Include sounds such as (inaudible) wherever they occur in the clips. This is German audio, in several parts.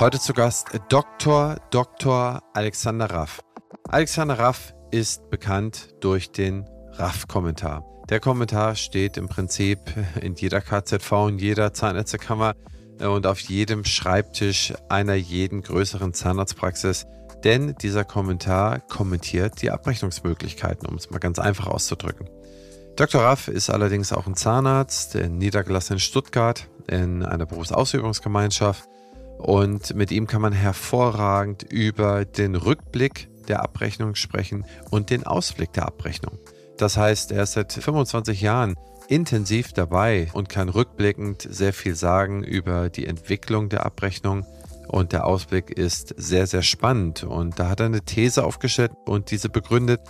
Heute zu Gast Dr. Dr. Alexander Raff. Alexander Raff ist bekannt durch den Raff-Kommentar. Der Kommentar steht im Prinzip in jeder KZV, in jeder Zahnärztekammer und auf jedem Schreibtisch einer jeden größeren Zahnarztpraxis. Denn dieser Kommentar kommentiert die Abrechnungsmöglichkeiten, um es mal ganz einfach auszudrücken. Dr. Raff ist allerdings auch ein Zahnarzt, niedergelassen in Stuttgart in einer Berufsausübungsgemeinschaft und mit ihm kann man hervorragend über den Rückblick der Abrechnung sprechen und den Ausblick der Abrechnung. Das heißt, er ist seit 25 Jahren intensiv dabei und kann rückblickend sehr viel sagen über die Entwicklung der Abrechnung. Und der Ausblick ist sehr, sehr spannend. Und da hat er eine These aufgestellt und diese begründet.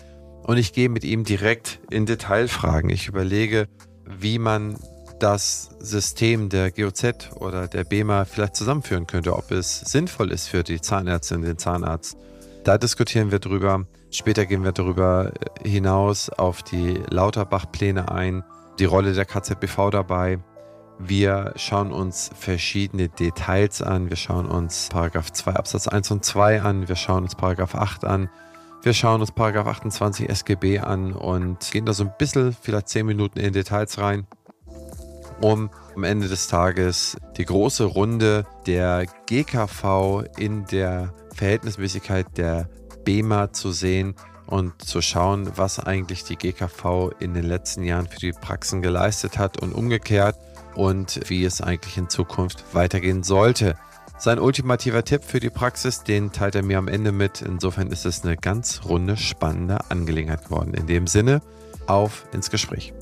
Und ich gehe mit ihm direkt in Detailfragen. Ich überlege, wie man das System der GOZ oder der BEMA vielleicht zusammenführen könnte, ob es sinnvoll ist für die Zahnärztin, den Zahnarzt. Da diskutieren wir drüber. Später gehen wir darüber hinaus auf die Lauterbach-Pläne ein, die Rolle der KZBV dabei. Wir schauen uns verschiedene Details an. Wir schauen uns Paragraph 2 Absatz 1 und 2 an. Wir schauen uns Paragraph 8 an. Wir schauen uns Paragraph 28 SGB an und gehen da so ein bisschen, vielleicht 10 Minuten in Details rein um am Ende des Tages die große Runde der GKV in der Verhältnismäßigkeit der BEMA zu sehen und zu schauen, was eigentlich die GKV in den letzten Jahren für die Praxen geleistet hat und umgekehrt und wie es eigentlich in Zukunft weitergehen sollte. Sein ultimativer Tipp für die Praxis, den teilt er mir am Ende mit. Insofern ist es eine ganz runde, spannende Angelegenheit geworden. In dem Sinne, auf ins Gespräch.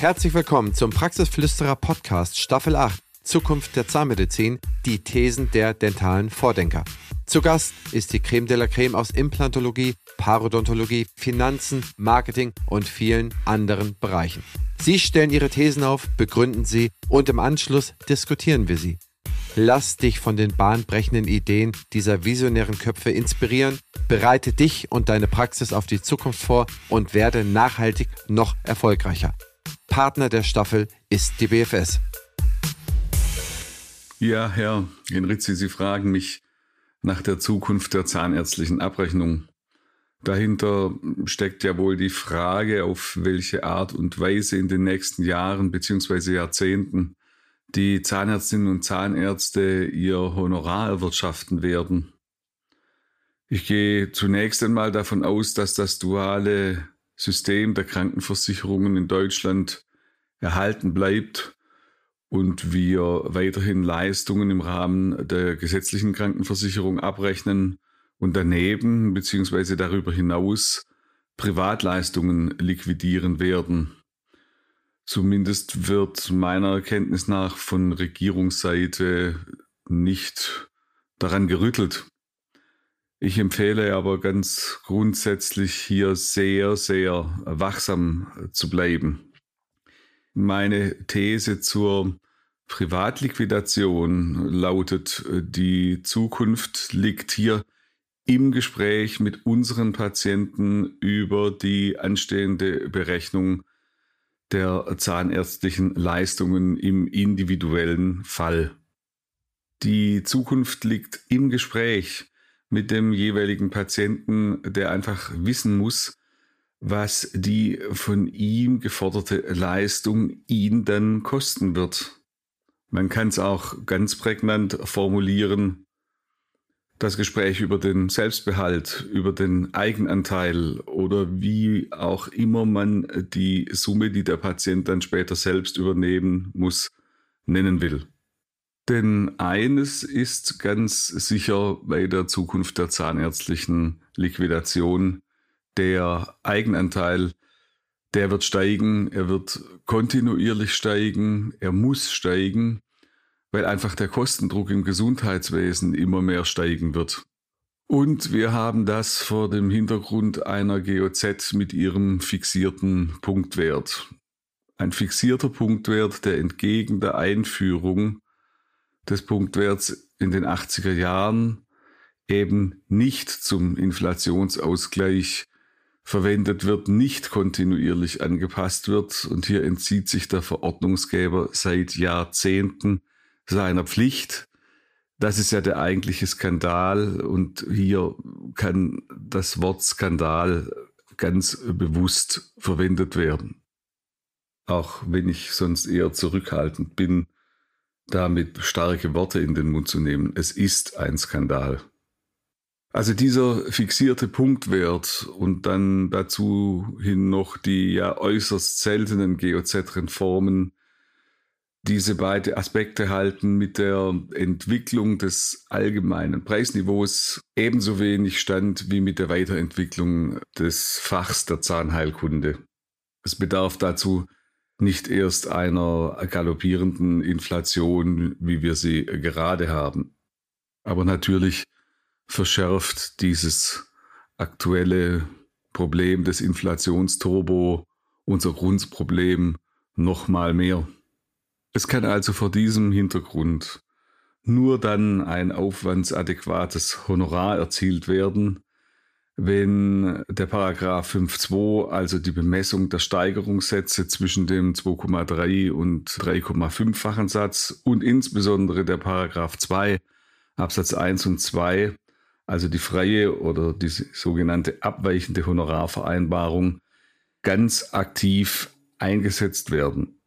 Herzlich willkommen zum Praxisflüsterer Podcast Staffel 8 Zukunft der Zahnmedizin, die Thesen der dentalen Vordenker. Zu Gast ist die Creme de la Creme aus Implantologie, Parodontologie, Finanzen, Marketing und vielen anderen Bereichen. Sie stellen ihre Thesen auf, begründen sie und im Anschluss diskutieren wir sie. Lass dich von den bahnbrechenden Ideen dieser visionären Köpfe inspirieren, bereite dich und deine Praxis auf die Zukunft vor und werde nachhaltig noch erfolgreicher. Partner der Staffel ist die BFS. Ja, Herr Genrizzi, Sie fragen mich nach der Zukunft der zahnärztlichen Abrechnung. Dahinter steckt ja wohl die Frage, auf welche Art und Weise in den nächsten Jahren bzw. Jahrzehnten die Zahnärztinnen und Zahnärzte ihr Honorar erwirtschaften werden. Ich gehe zunächst einmal davon aus, dass das duale System der Krankenversicherungen in Deutschland erhalten bleibt und wir weiterhin Leistungen im Rahmen der gesetzlichen Krankenversicherung abrechnen und daneben bzw. darüber hinaus Privatleistungen liquidieren werden. Zumindest wird meiner Kenntnis nach von Regierungsseite nicht daran gerüttelt. Ich empfehle aber ganz grundsätzlich hier sehr, sehr wachsam zu bleiben. Meine These zur Privatliquidation lautet, die Zukunft liegt hier im Gespräch mit unseren Patienten über die anstehende Berechnung der zahnärztlichen Leistungen im individuellen Fall. Die Zukunft liegt im Gespräch mit dem jeweiligen Patienten, der einfach wissen muss, was die von ihm geforderte Leistung ihn dann kosten wird. Man kann es auch ganz prägnant formulieren, das Gespräch über den Selbstbehalt, über den Eigenanteil oder wie auch immer man die Summe, die der Patient dann später selbst übernehmen muss, nennen will. Denn eines ist ganz sicher bei der Zukunft der zahnärztlichen Liquidation, der Eigenanteil, der wird steigen, er wird kontinuierlich steigen, er muss steigen, weil einfach der Kostendruck im Gesundheitswesen immer mehr steigen wird. Und wir haben das vor dem Hintergrund einer GOZ mit ihrem fixierten Punktwert. Ein fixierter Punktwert, der entgegen der Einführung des Punktwerts in den 80er Jahren eben nicht zum Inflationsausgleich verwendet wird, nicht kontinuierlich angepasst wird. Und hier entzieht sich der Verordnungsgeber seit Jahrzehnten seiner Pflicht. Das ist ja der eigentliche Skandal. Und hier kann das Wort Skandal ganz bewusst verwendet werden. Auch wenn ich sonst eher zurückhaltend bin, damit starke Worte in den Mund zu nehmen. Es ist ein Skandal. Also dieser fixierte Punktwert und dann dazu hin noch die ja äußerst seltenen GOZ-Reformen, diese beiden Aspekte halten mit der Entwicklung des allgemeinen Preisniveaus ebenso wenig stand wie mit der Weiterentwicklung des Fachs der Zahnheilkunde. Es bedarf dazu nicht erst einer galoppierenden Inflation, wie wir sie gerade haben. Aber natürlich verschärft dieses aktuelle Problem des Inflationsturbo unser Grundproblem noch mal mehr. Es kann also vor diesem Hintergrund nur dann ein aufwandsadäquates Honorar erzielt werden, wenn der Paragraph 5.2, also die Bemessung der Steigerungssätze zwischen dem 2,3 und 3,5-fachen Satz und insbesondere der Paragraph 2 Absatz 1 und 2 also die freie oder die sogenannte abweichende Honorarvereinbarung, ganz aktiv eingesetzt werden.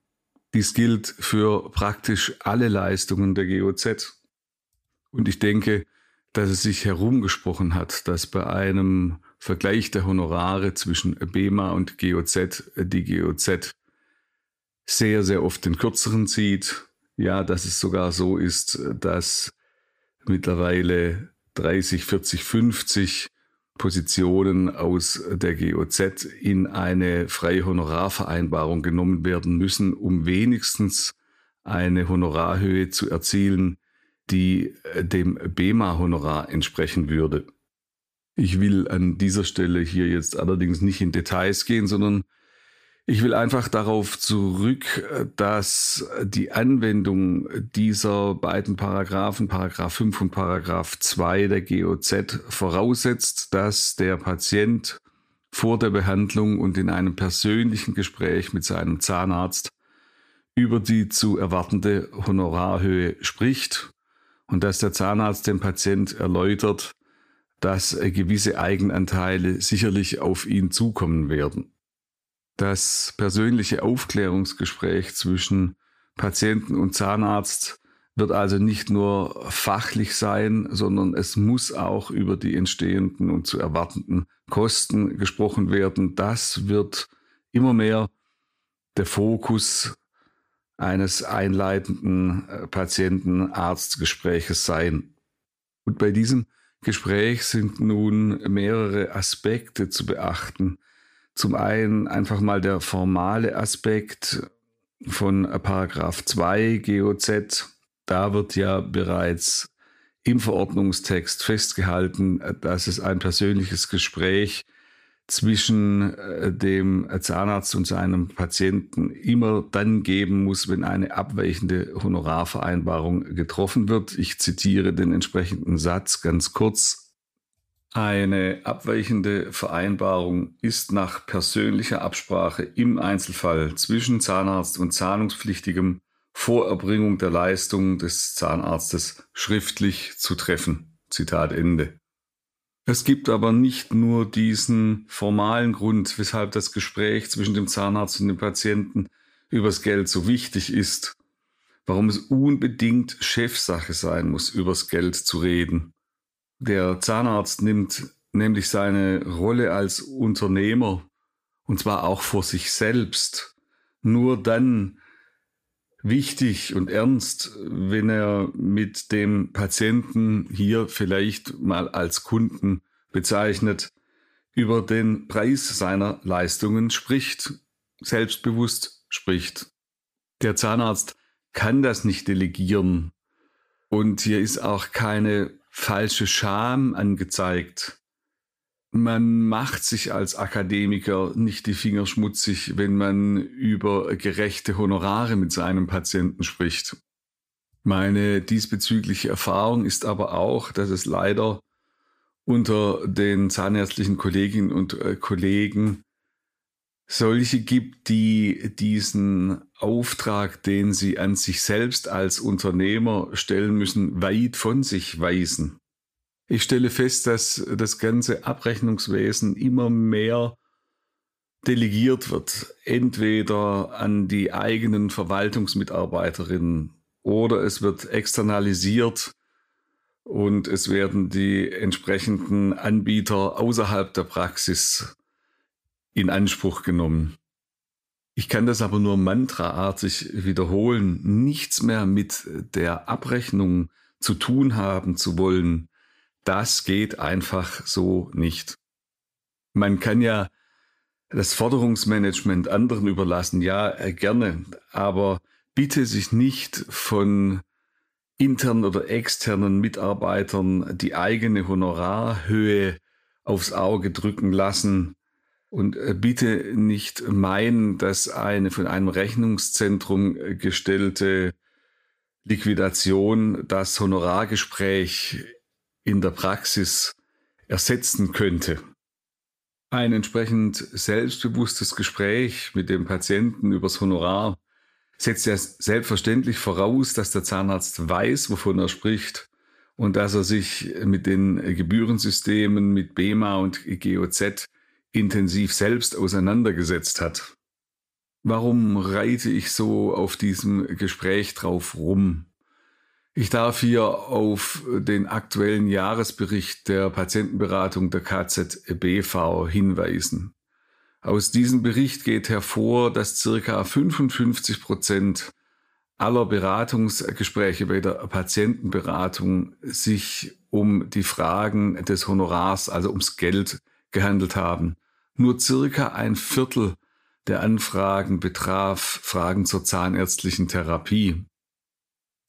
Dies gilt für praktisch alle Leistungen der GOZ. Und ich denke, dass es sich herumgesprochen hat, dass bei einem Vergleich der Honorare zwischen BEMA und GOZ die GOZ sehr, sehr oft den kürzeren zieht. Ja, dass es sogar so ist, dass mittlerweile 30, 40, 50 Positionen aus der GOZ in eine freie Honorarvereinbarung genommen werden müssen, um wenigstens eine Honorarhöhe zu erzielen, die dem BEMA-Honorar entsprechen würde. Ich will an dieser Stelle hier jetzt allerdings nicht in Details gehen, sondern ich will einfach darauf zurück, dass die Anwendung dieser beiden Paragraphen, Paragraph 5 und Paragraph 2 der GOZ voraussetzt, dass der Patient vor der Behandlung und in einem persönlichen Gespräch mit seinem Zahnarzt über die zu erwartende Honorarhöhe spricht und dass der Zahnarzt dem Patient erläutert, dass gewisse Eigenanteile sicherlich auf ihn zukommen werden. Das persönliche Aufklärungsgespräch zwischen Patienten und Zahnarzt wird also nicht nur fachlich sein, sondern es muss auch über die entstehenden und zu erwartenden Kosten gesprochen werden. Das wird immer mehr der Fokus eines einleitenden äh, Patienten-Arzt-Gespräches sein. Und bei diesem Gespräch sind nun mehrere Aspekte zu beachten, zum einen einfach mal der formale Aspekt von Paragraph 2 GOZ. Da wird ja bereits im Verordnungstext festgehalten, dass es ein persönliches Gespräch zwischen äh, dem Zahnarzt und seinem Patienten immer dann geben muss, wenn eine abweichende Honorarvereinbarung getroffen wird. Ich zitiere den entsprechenden Satz ganz kurz. Eine abweichende Vereinbarung ist nach persönlicher Absprache im Einzelfall zwischen Zahnarzt und Zahlungspflichtigem vor Erbringung der Leistung des Zahnarztes schriftlich zu treffen. Zitat Ende. Es gibt aber nicht nur diesen formalen Grund, weshalb das Gespräch zwischen dem Zahnarzt und dem Patienten übers Geld so wichtig ist, warum es unbedingt Chefsache sein muss, übers Geld zu reden. Der Zahnarzt nimmt nämlich seine Rolle als Unternehmer, und zwar auch vor sich selbst, nur dann wichtig und ernst, wenn er mit dem Patienten hier vielleicht mal als Kunden bezeichnet, über den Preis seiner Leistungen spricht, selbstbewusst spricht. Der Zahnarzt kann das nicht delegieren. Und hier ist auch keine falsche Scham angezeigt. Man macht sich als Akademiker nicht die Finger schmutzig, wenn man über gerechte Honorare mit seinem Patienten spricht. Meine diesbezügliche Erfahrung ist aber auch, dass es leider unter den zahnärztlichen Kolleginnen und äh, Kollegen solche gibt, die diesen Auftrag, den sie an sich selbst als Unternehmer stellen müssen, weit von sich weisen. Ich stelle fest, dass das ganze Abrechnungswesen immer mehr delegiert wird, entweder an die eigenen Verwaltungsmitarbeiterinnen oder es wird externalisiert und es werden die entsprechenden Anbieter außerhalb der Praxis in Anspruch genommen. Ich kann das aber nur mantraartig wiederholen, nichts mehr mit der Abrechnung zu tun haben zu wollen, das geht einfach so nicht. Man kann ja das Forderungsmanagement anderen überlassen, ja, äh, gerne, aber bitte sich nicht von internen oder externen Mitarbeitern die eigene Honorarhöhe aufs Auge drücken lassen und äh, bitte nicht meinen, dass eine von einem Rechnungszentrum äh, gestellte Liquidation das Honorargespräch in der Praxis ersetzen könnte. Ein entsprechend selbstbewusstes Gespräch mit dem Patienten übers Honorar setzt ja selbstverständlich voraus, dass der Zahnarzt weiß, wovon er spricht und dass er sich mit den Gebührensystemen, mit BEMA und GOZ intensiv selbst auseinandergesetzt hat. Warum reite ich so auf diesem Gespräch drauf rum? Ich darf hier auf den aktuellen Jahresbericht der Patientenberatung der KZBV hinweisen. Aus diesem Bericht geht hervor, dass circa 55 Prozent aller Beratungsgespräche bei der Patientenberatung sich um die Fragen des Honorars, also ums Geld gehandelt haben. Nur circa ein Viertel der Anfragen betraf Fragen zur zahnärztlichen Therapie.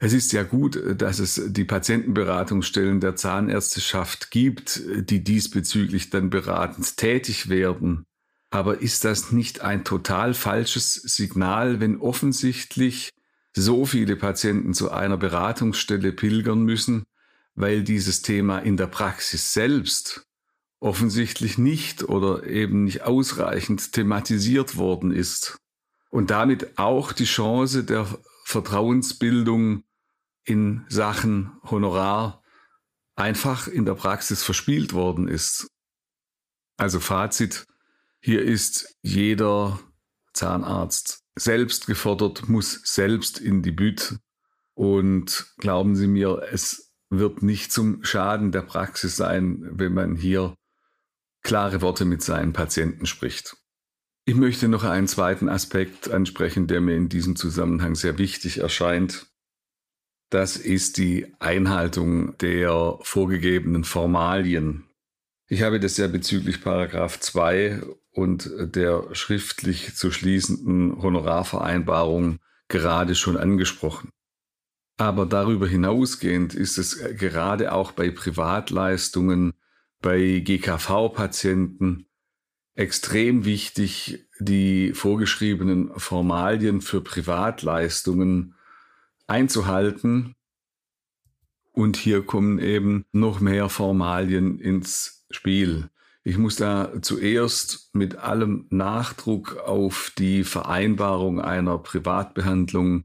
Es ist ja gut, dass es die Patientenberatungsstellen der Zahnärzteschaft gibt, die diesbezüglich dann beratend tätig werden. Aber ist das nicht ein total falsches Signal, wenn offensichtlich so viele Patienten zu einer Beratungsstelle pilgern müssen, weil dieses Thema in der Praxis selbst offensichtlich nicht oder eben nicht ausreichend thematisiert worden ist und damit auch die Chance der Vertrauensbildung in Sachen Honorar einfach in der Praxis verspielt worden ist. Also Fazit, hier ist jeder Zahnarzt selbst gefordert, muss selbst in die Bütt und glauben Sie mir, es wird nicht zum Schaden der Praxis sein, wenn man hier klare Worte mit seinen Patienten spricht. Ich möchte noch einen zweiten Aspekt ansprechen, der mir in diesem Zusammenhang sehr wichtig erscheint. Das ist die Einhaltung der vorgegebenen Formalien. Ich habe das ja bezüglich Paragraph 2 und der schriftlich zu schließenden Honorarvereinbarung gerade schon angesprochen. Aber darüber hinausgehend ist es gerade auch bei Privatleistungen, bei GKV-Patienten extrem wichtig, die vorgeschriebenen Formalien für Privatleistungen einzuhalten. Und hier kommen eben noch mehr Formalien ins Spiel. Ich muss da zuerst mit allem Nachdruck auf die Vereinbarung einer Privatbehandlung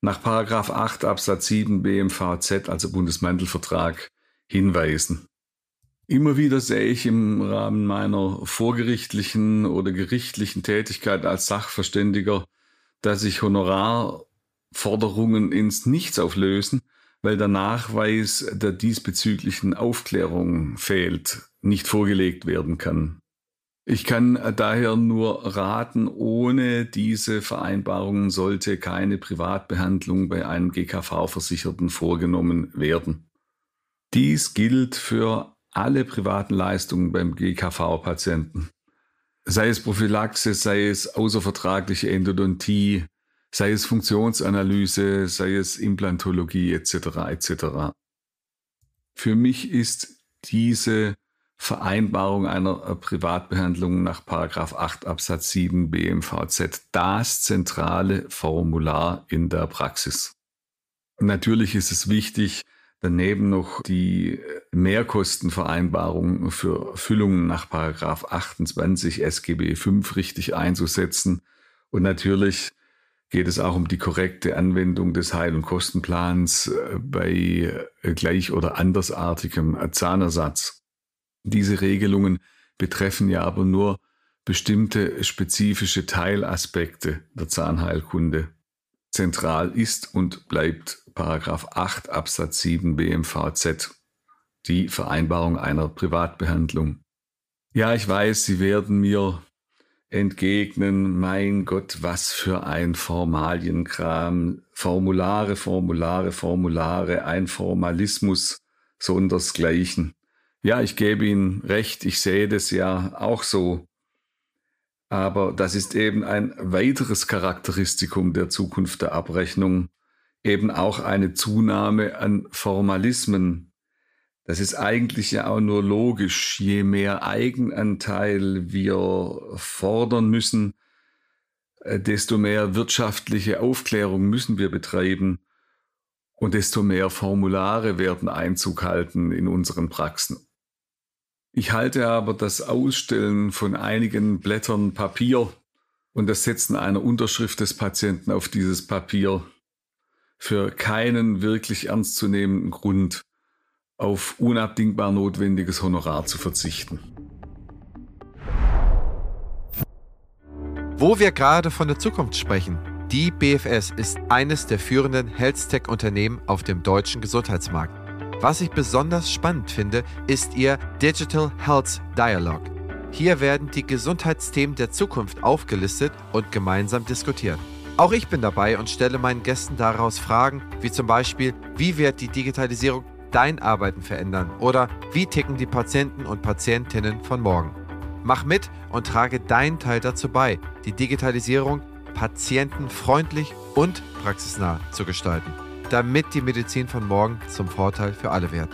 nach 8 Absatz 7 BMVZ, also Bundesmantelvertrag, hinweisen. Immer wieder sehe ich im Rahmen meiner vorgerichtlichen oder gerichtlichen Tätigkeit als Sachverständiger, dass sich Honorar Forderungen ins Nichts auflösen, weil der Nachweis der diesbezüglichen Aufklärung fehlt, nicht vorgelegt werden kann. Ich kann daher nur raten, ohne diese Vereinbarungen sollte keine Privatbehandlung bei einem GKV-Versicherten vorgenommen werden. Dies gilt für alle privaten Leistungen beim GKV-Patienten. Sei es Prophylaxe, sei es außervertragliche Endodontie, sei es Funktionsanalyse, sei es Implantologie etc. etc. Für mich ist diese Vereinbarung einer äh, Privatbehandlung nach 8 Absatz 7 BMVZ das zentrale Formular in der Praxis. Natürlich ist es wichtig, daneben noch die Mehrkostenvereinbarung für Füllungen nach Paragraph 28 SGB 5 richtig einzusetzen. Und natürlich geht es auch um die korrekte Anwendung des Heil- und Kostenplans äh, bei äh, gleich- oder andersartigem Zahnersatz. Diese Regelungen betreffen ja aber nur bestimmte spezifische Teilaspekte der Zahnheilkunde. Zentral ist und bleibt Paragraph 8 Absatz 7 BMVZ, die Vereinbarung einer Privatbehandlung. Ja, ich weiß, Sie werden mir entgegnen, mein Gott, was für ein Formalienkram, Formulare, Formulare, Formulare, ein Formalismus sondersgleichen. Ja, ich gebe Ihnen recht, ich sehe das ja auch so. Aber das ist eben ein weiteres Charakteristikum der Zukunft der Abrechnung, eben auch eine Zunahme an Formalismen. Das ist eigentlich ja auch nur logisch. Je mehr Eigenanteil wir fordern müssen, äh, desto mehr wirtschaftliche Aufklärung müssen wir betreiben und desto mehr Formulare werden Einzug halten in unseren Praxen. Ich halte aber das Ausstellen von einigen Blättern Papier und das Setzen einer Unterschrift des Patienten auf dieses Papier für keinen wirklich ernstzunehmenden Grund, auf unabdingbar notwendiges Honorar zu verzichten. Wo wir gerade von der Zukunft sprechen, die BFS ist eines der führenden Health-Tech-Unternehmen auf dem deutschen Gesundheitsmarkt. Was ich besonders spannend finde, ist Ihr Digital Health Dialogue. Hier werden die Gesundheitsthemen der Zukunft aufgelistet und gemeinsam diskutiert. Auch ich bin dabei und stelle meinen Gästen daraus Fragen, wie zum Beispiel, wie wird die Digitalisierung dein Arbeiten verändern oder wie ticken die Patienten und Patientinnen von morgen. Mach mit und trage deinen Teil dazu bei, die Digitalisierung patientenfreundlich und praxisnah zu gestalten damit die Medizin von morgen zum Vorteil für alle wird.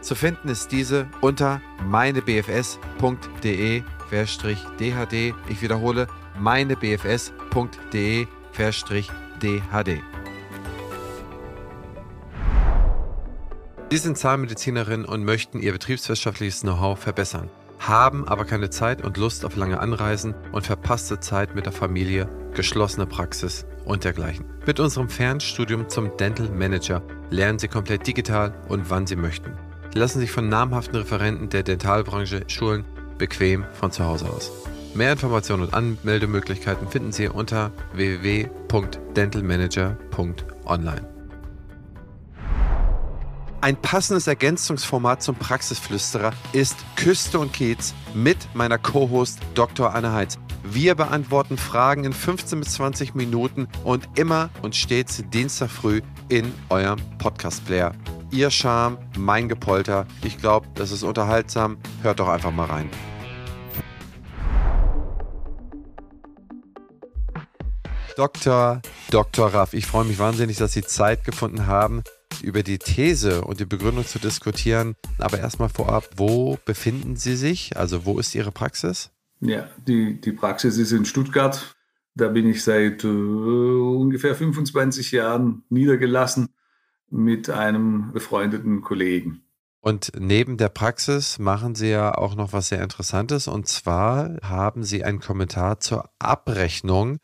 Zu finden ist diese unter meinebfs.de-dhd. Ich wiederhole, meinebfs.de-dhd. Sie sind Zahnmedizinerin und möchten Ihr betriebswirtschaftliches Know-how verbessern, haben aber keine Zeit und Lust auf lange Anreisen und verpasste Zeit mit der Familie, geschlossene Praxis und dergleichen. Mit unserem Fernstudium zum Dental Manager lernen Sie komplett digital und wann Sie möchten. Sie lassen sich von namhaften Referenten der Dentalbranche schulen, bequem von zu Hause aus. Mehr Informationen und Anmeldemöglichkeiten finden Sie unter www.dentalmanager.online. Ein passendes Ergänzungsformat zum Praxisflüsterer ist Küste und Kiez mit meiner Co-Host Dr. Anne Heitz. Wir beantworten Fragen in 15 bis 20 Minuten und immer und stets Dienstag früh in eurem Podcast-Player. Ihr Charme, mein Gepolter. Ich glaube, das ist unterhaltsam. Hört doch einfach mal rein. Dr. Dr. Raff, ich freue mich wahnsinnig, dass Sie Zeit gefunden haben, über die These und die Begründung zu diskutieren. Aber erstmal vorab, wo befinden Sie sich? Also wo ist Ihre Praxis? Ja, die, die Praxis ist in Stuttgart. Da bin ich seit äh, ungefähr 25 Jahren niedergelassen mit einem befreundeten Kollegen. Und neben der Praxis machen Sie ja auch noch was sehr Interessantes. Und zwar haben Sie einen Kommentar zur Abrechnung.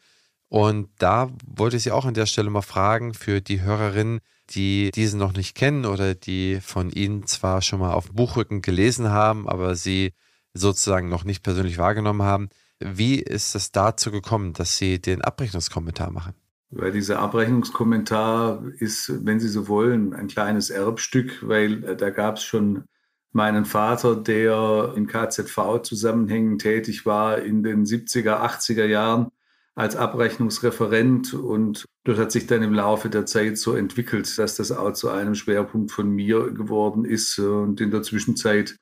Und da wollte ich Sie auch an der Stelle mal fragen für die Hörerinnen, die diesen noch nicht kennen oder die von Ihnen zwar schon mal auf Buchrücken gelesen haben, aber Sie sozusagen noch nicht persönlich wahrgenommen haben. Wie ist es dazu gekommen, dass Sie den Abrechnungskommentar machen? Weil dieser Abrechnungskommentar ist, wenn Sie so wollen, ein kleines Erbstück, weil äh, da gab es schon meinen Vater, der in KZV-Zusammenhängen tätig war in den 70er, 80er Jahren als Abrechnungsreferent und das hat sich dann im Laufe der Zeit so entwickelt, dass das auch zu einem Schwerpunkt von mir geworden ist und in der Zwischenzeit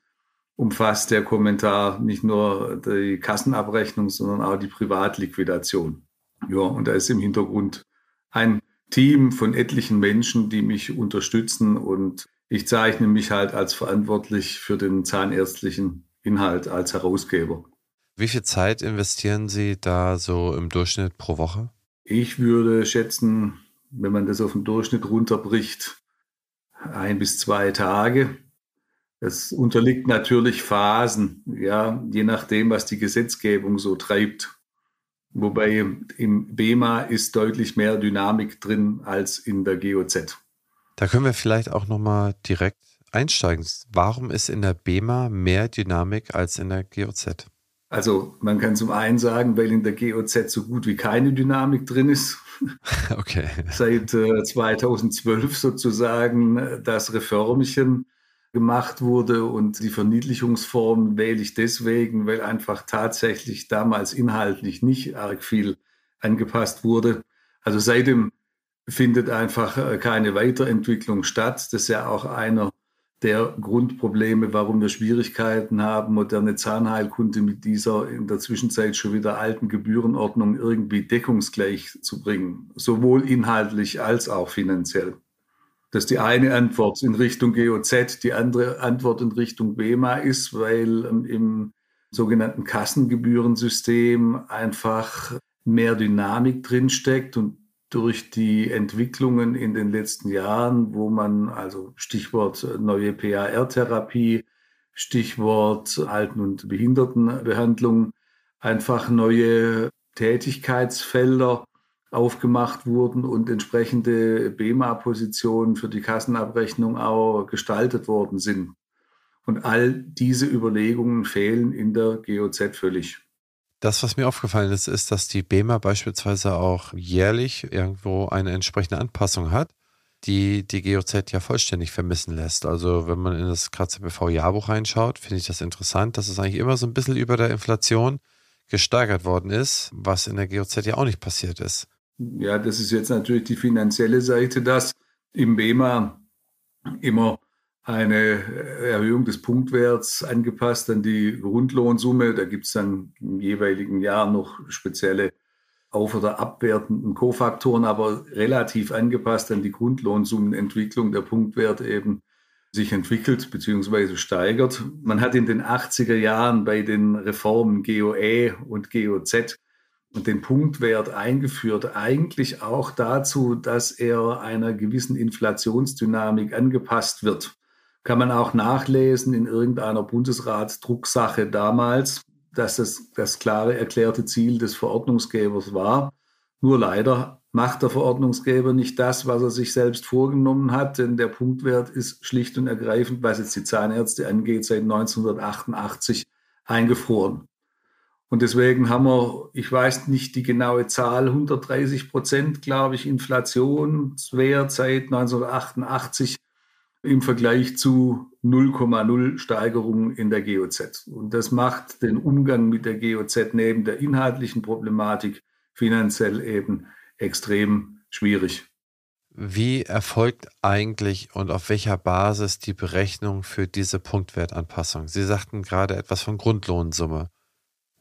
umfasst der Kommentar nicht nur die Kassenabrechnung, sondern auch die Privatliquidation. Ja, und da ist im Hintergrund ein Team von etlichen Menschen, die mich unterstützen und ich zeichne mich halt als verantwortlich für den zahnärztlichen Inhalt als Herausgeber. Wie viel Zeit investieren Sie da so im Durchschnitt pro Woche? Ich würde schätzen, wenn man das auf den Durchschnitt runterbricht, ein bis zwei Tage. Es unterliegt natürlich Phasen, ja, je nachdem, was die Gesetzgebung so treibt. Wobei im BEMA ist deutlich mehr Dynamik drin als in der GOZ. Da können wir vielleicht auch nochmal direkt einsteigen. Warum ist in der BEMA mehr Dynamik als in der GOZ? Also man kann zum einen sagen, weil in der GOZ so gut wie keine Dynamik drin ist. (laughs) Okay. Seit äh, 2012 sozusagen äh, das Reformchen gemacht wurde und die Verniedlichungsform wähle ich deswegen, weil einfach tatsächlich damals inhaltlich nicht arg viel angepasst wurde. Also seitdem findet einfach äh, keine Weiterentwicklung statt. Das ist ja auch einer der Grundprobleme, warum wir Schwierigkeiten haben, moderne Zahnheilkunde mit dieser in der Zwischenzeit schon wieder alten Gebührenordnung irgendwie deckungsgleich zu bringen, sowohl inhaltlich als auch finanziell. Das ist die eine Antwort in Richtung GOZ. Die andere Antwort in Richtung BEMA ist, weil im sogenannten Kassengebührensystem einfach mehr Dynamik drinsteckt und durch die Entwicklungen in den letzten Jahren, wo man, also Stichwort neue PAR-Therapie, Stichwort Alten- und Behindertenbehandlung, einfach neue Tätigkeitsfelder aufgemacht wurden und entsprechende BEMA-Positionen für die Kassenabrechnung auch gestaltet worden sind. Und all diese Überlegungen fehlen in der GOZ völlig. Das, was mir aufgefallen ist, ist, dass die BEMA beispielsweise auch jährlich irgendwo eine entsprechende Anpassung hat, die die GOZ ja vollständig vermissen lässt. Also wenn man in das KZBV-Jahrbuch reinschaut, finde ich das interessant, dass es eigentlich immer so ein bisschen über der Inflation gesteigert worden ist, was in der GOZ ja auch nicht passiert ist. Ja, das ist jetzt natürlich die finanzielle Seite, dass im BEMA immer eine Erhöhung des Punktwerts angepasst an die Grundlohnsumme. Da gibt es dann im jeweiligen Jahr noch spezielle auf- oder abwertenden Kofaktoren, aber relativ angepasst an die Grundlohnsummenentwicklung der Punktwert eben sich entwickelt bzw. steigert. Man hat in den 80er Jahren bei den Reformen GOE und GOZ den Punktwert eingeführt, eigentlich auch dazu, dass er einer gewissen Inflationsdynamik angepasst wird kann man auch nachlesen in irgendeiner Bundesratsdrucksache damals, dass das das klare erklärte Ziel des Verordnungsgebers war. Nur leider macht der Verordnungsgeber nicht das, was er sich selbst vorgenommen hat, denn der Punktwert ist schlicht und ergreifend, was jetzt die Zahnärzte angeht, seit 1988 eingefroren. Und deswegen haben wir, ich weiß nicht die genaue Zahl, 130 Prozent, glaube ich, Inflationswert seit 1988 im Vergleich zu 0,0 Steigerung in der GOZ. Und das macht den Umgang mit der GOZ neben der inhaltlichen Problematik finanziell eben extrem schwierig. Wie erfolgt eigentlich und auf welcher Basis die Berechnung für diese Punktwertanpassung? Sie sagten gerade etwas von Grundlohnsumme.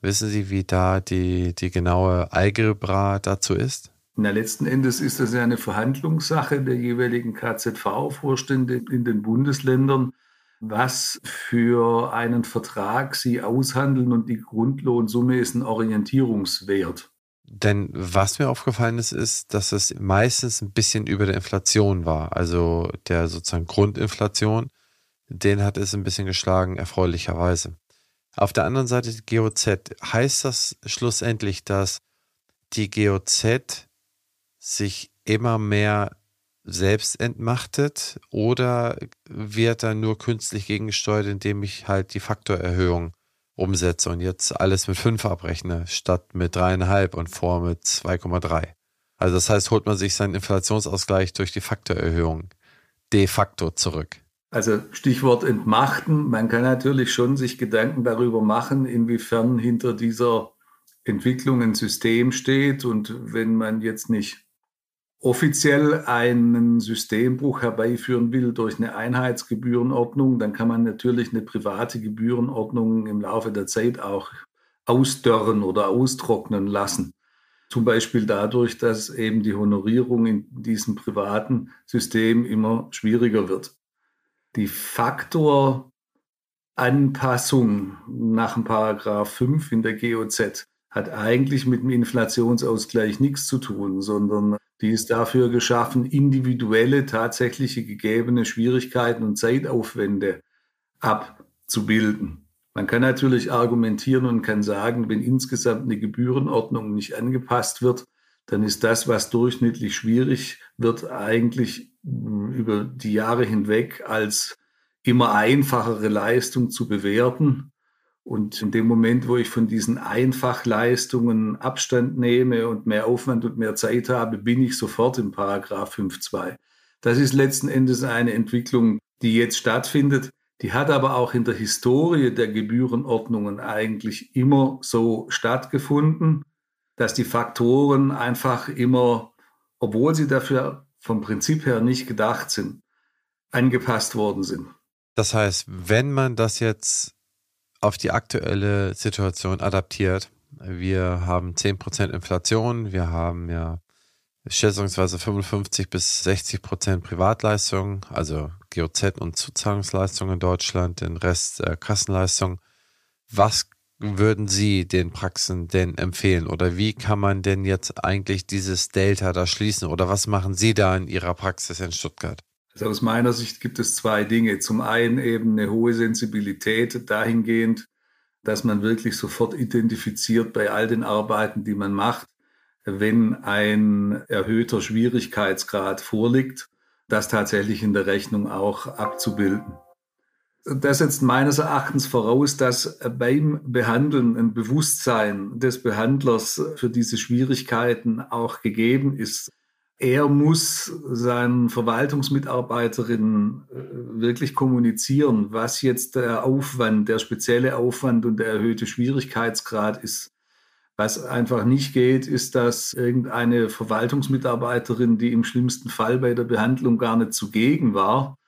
Wissen Sie, wie da die, die genaue Algebra dazu ist? Na, letzten Endes ist das ja eine Verhandlungssache der jeweiligen KZV-Vorstände in den Bundesländern, was für einen Vertrag sie aushandeln und die Grundlohnsumme ist ein Orientierungswert. Denn was mir aufgefallen ist, ist, dass es meistens ein bisschen über der Inflation war. Also der sozusagen Grundinflation, den hat es ein bisschen geschlagen, erfreulicherweise. Auf der anderen Seite die GOZ. Heißt das schlussendlich, dass die GOZ sich immer mehr selbst entmachtet oder wird er nur künstlich gegengesteuert, indem ich halt die Faktorerhöhung umsetze und jetzt alles mit 5 abrechne, statt mit 3,5 und vor mit 2,3. Also das heißt, holt man sich seinen Inflationsausgleich durch die Faktorerhöhung de facto zurück. Also Stichwort entmachten. Man kann natürlich schon sich Gedanken darüber machen, inwiefern hinter dieser Entwicklung ein System steht und wenn man jetzt nicht offiziell einen Systembruch herbeiführen will durch eine Einheitsgebührenordnung, dann kann man natürlich eine private Gebührenordnung im Laufe der Zeit auch ausdörren oder austrocknen lassen. Zum Beispiel dadurch, dass eben die Honorierung in diesem privaten System immer schwieriger wird. Die Faktoranpassung nach dem Paragraph 5 in der GOZ hat eigentlich mit dem Inflationsausgleich nichts zu tun, sondern Die ist dafür geschaffen, individuelle, tatsächliche gegebene Schwierigkeiten und Zeitaufwände abzubilden. Man kann natürlich argumentieren und kann sagen, wenn insgesamt eine Gebührenordnung nicht angepasst wird, dann ist das, was durchschnittlich schwierig wird, eigentlich hm, über die Jahre hinweg als immer einfachere Leistung zu bewerten. Und in dem Moment, wo ich von diesen Einfachleistungen Abstand nehme und mehr Aufwand und mehr Zeit habe, bin ich sofort im Paragraph 5.2. Das ist letzten Endes eine Entwicklung, die jetzt stattfindet. Die hat aber auch in der Historie der Gebührenordnungen eigentlich immer so stattgefunden, dass die Faktoren einfach immer, obwohl sie dafür vom Prinzip her nicht gedacht sind, angepasst worden sind. Das heißt, wenn man das jetzt auf die aktuelle Situation adaptiert. Wir haben 10% Inflation, wir haben ja schätzungsweise 55 bis 60% Privatleistungen, also GOZ und Zuzahlungsleistungen in Deutschland, den Rest äh, Kassenleistungen. Was würden Sie den Praxen denn empfehlen oder wie kann man denn jetzt eigentlich dieses Delta da schließen oder was machen Sie da in Ihrer Praxis in Stuttgart? Also aus meiner Sicht gibt es zwei Dinge. Zum einen eben eine hohe Sensibilität dahingehend, dass man wirklich sofort identifiziert bei all den Arbeiten, die man macht, wenn ein erhöhter Schwierigkeitsgrad vorliegt, das tatsächlich in der Rechnung auch abzubilden. Das setzt meines Erachtens voraus, dass beim Behandeln ein Bewusstsein des Behandlers für diese Schwierigkeiten auch gegeben ist er muss seinen Verwaltungsmitarbeiterinnen äh, wirklich kommunizieren, was jetzt der Aufwand, der spezielle Aufwand und der erhöhte Schwierigkeitsgrad ist. Was einfach nicht geht, ist, dass irgendeine Verwaltungsmitarbeiterin, die im schlimmsten Fall bei der Behandlung gar nicht zugegen war,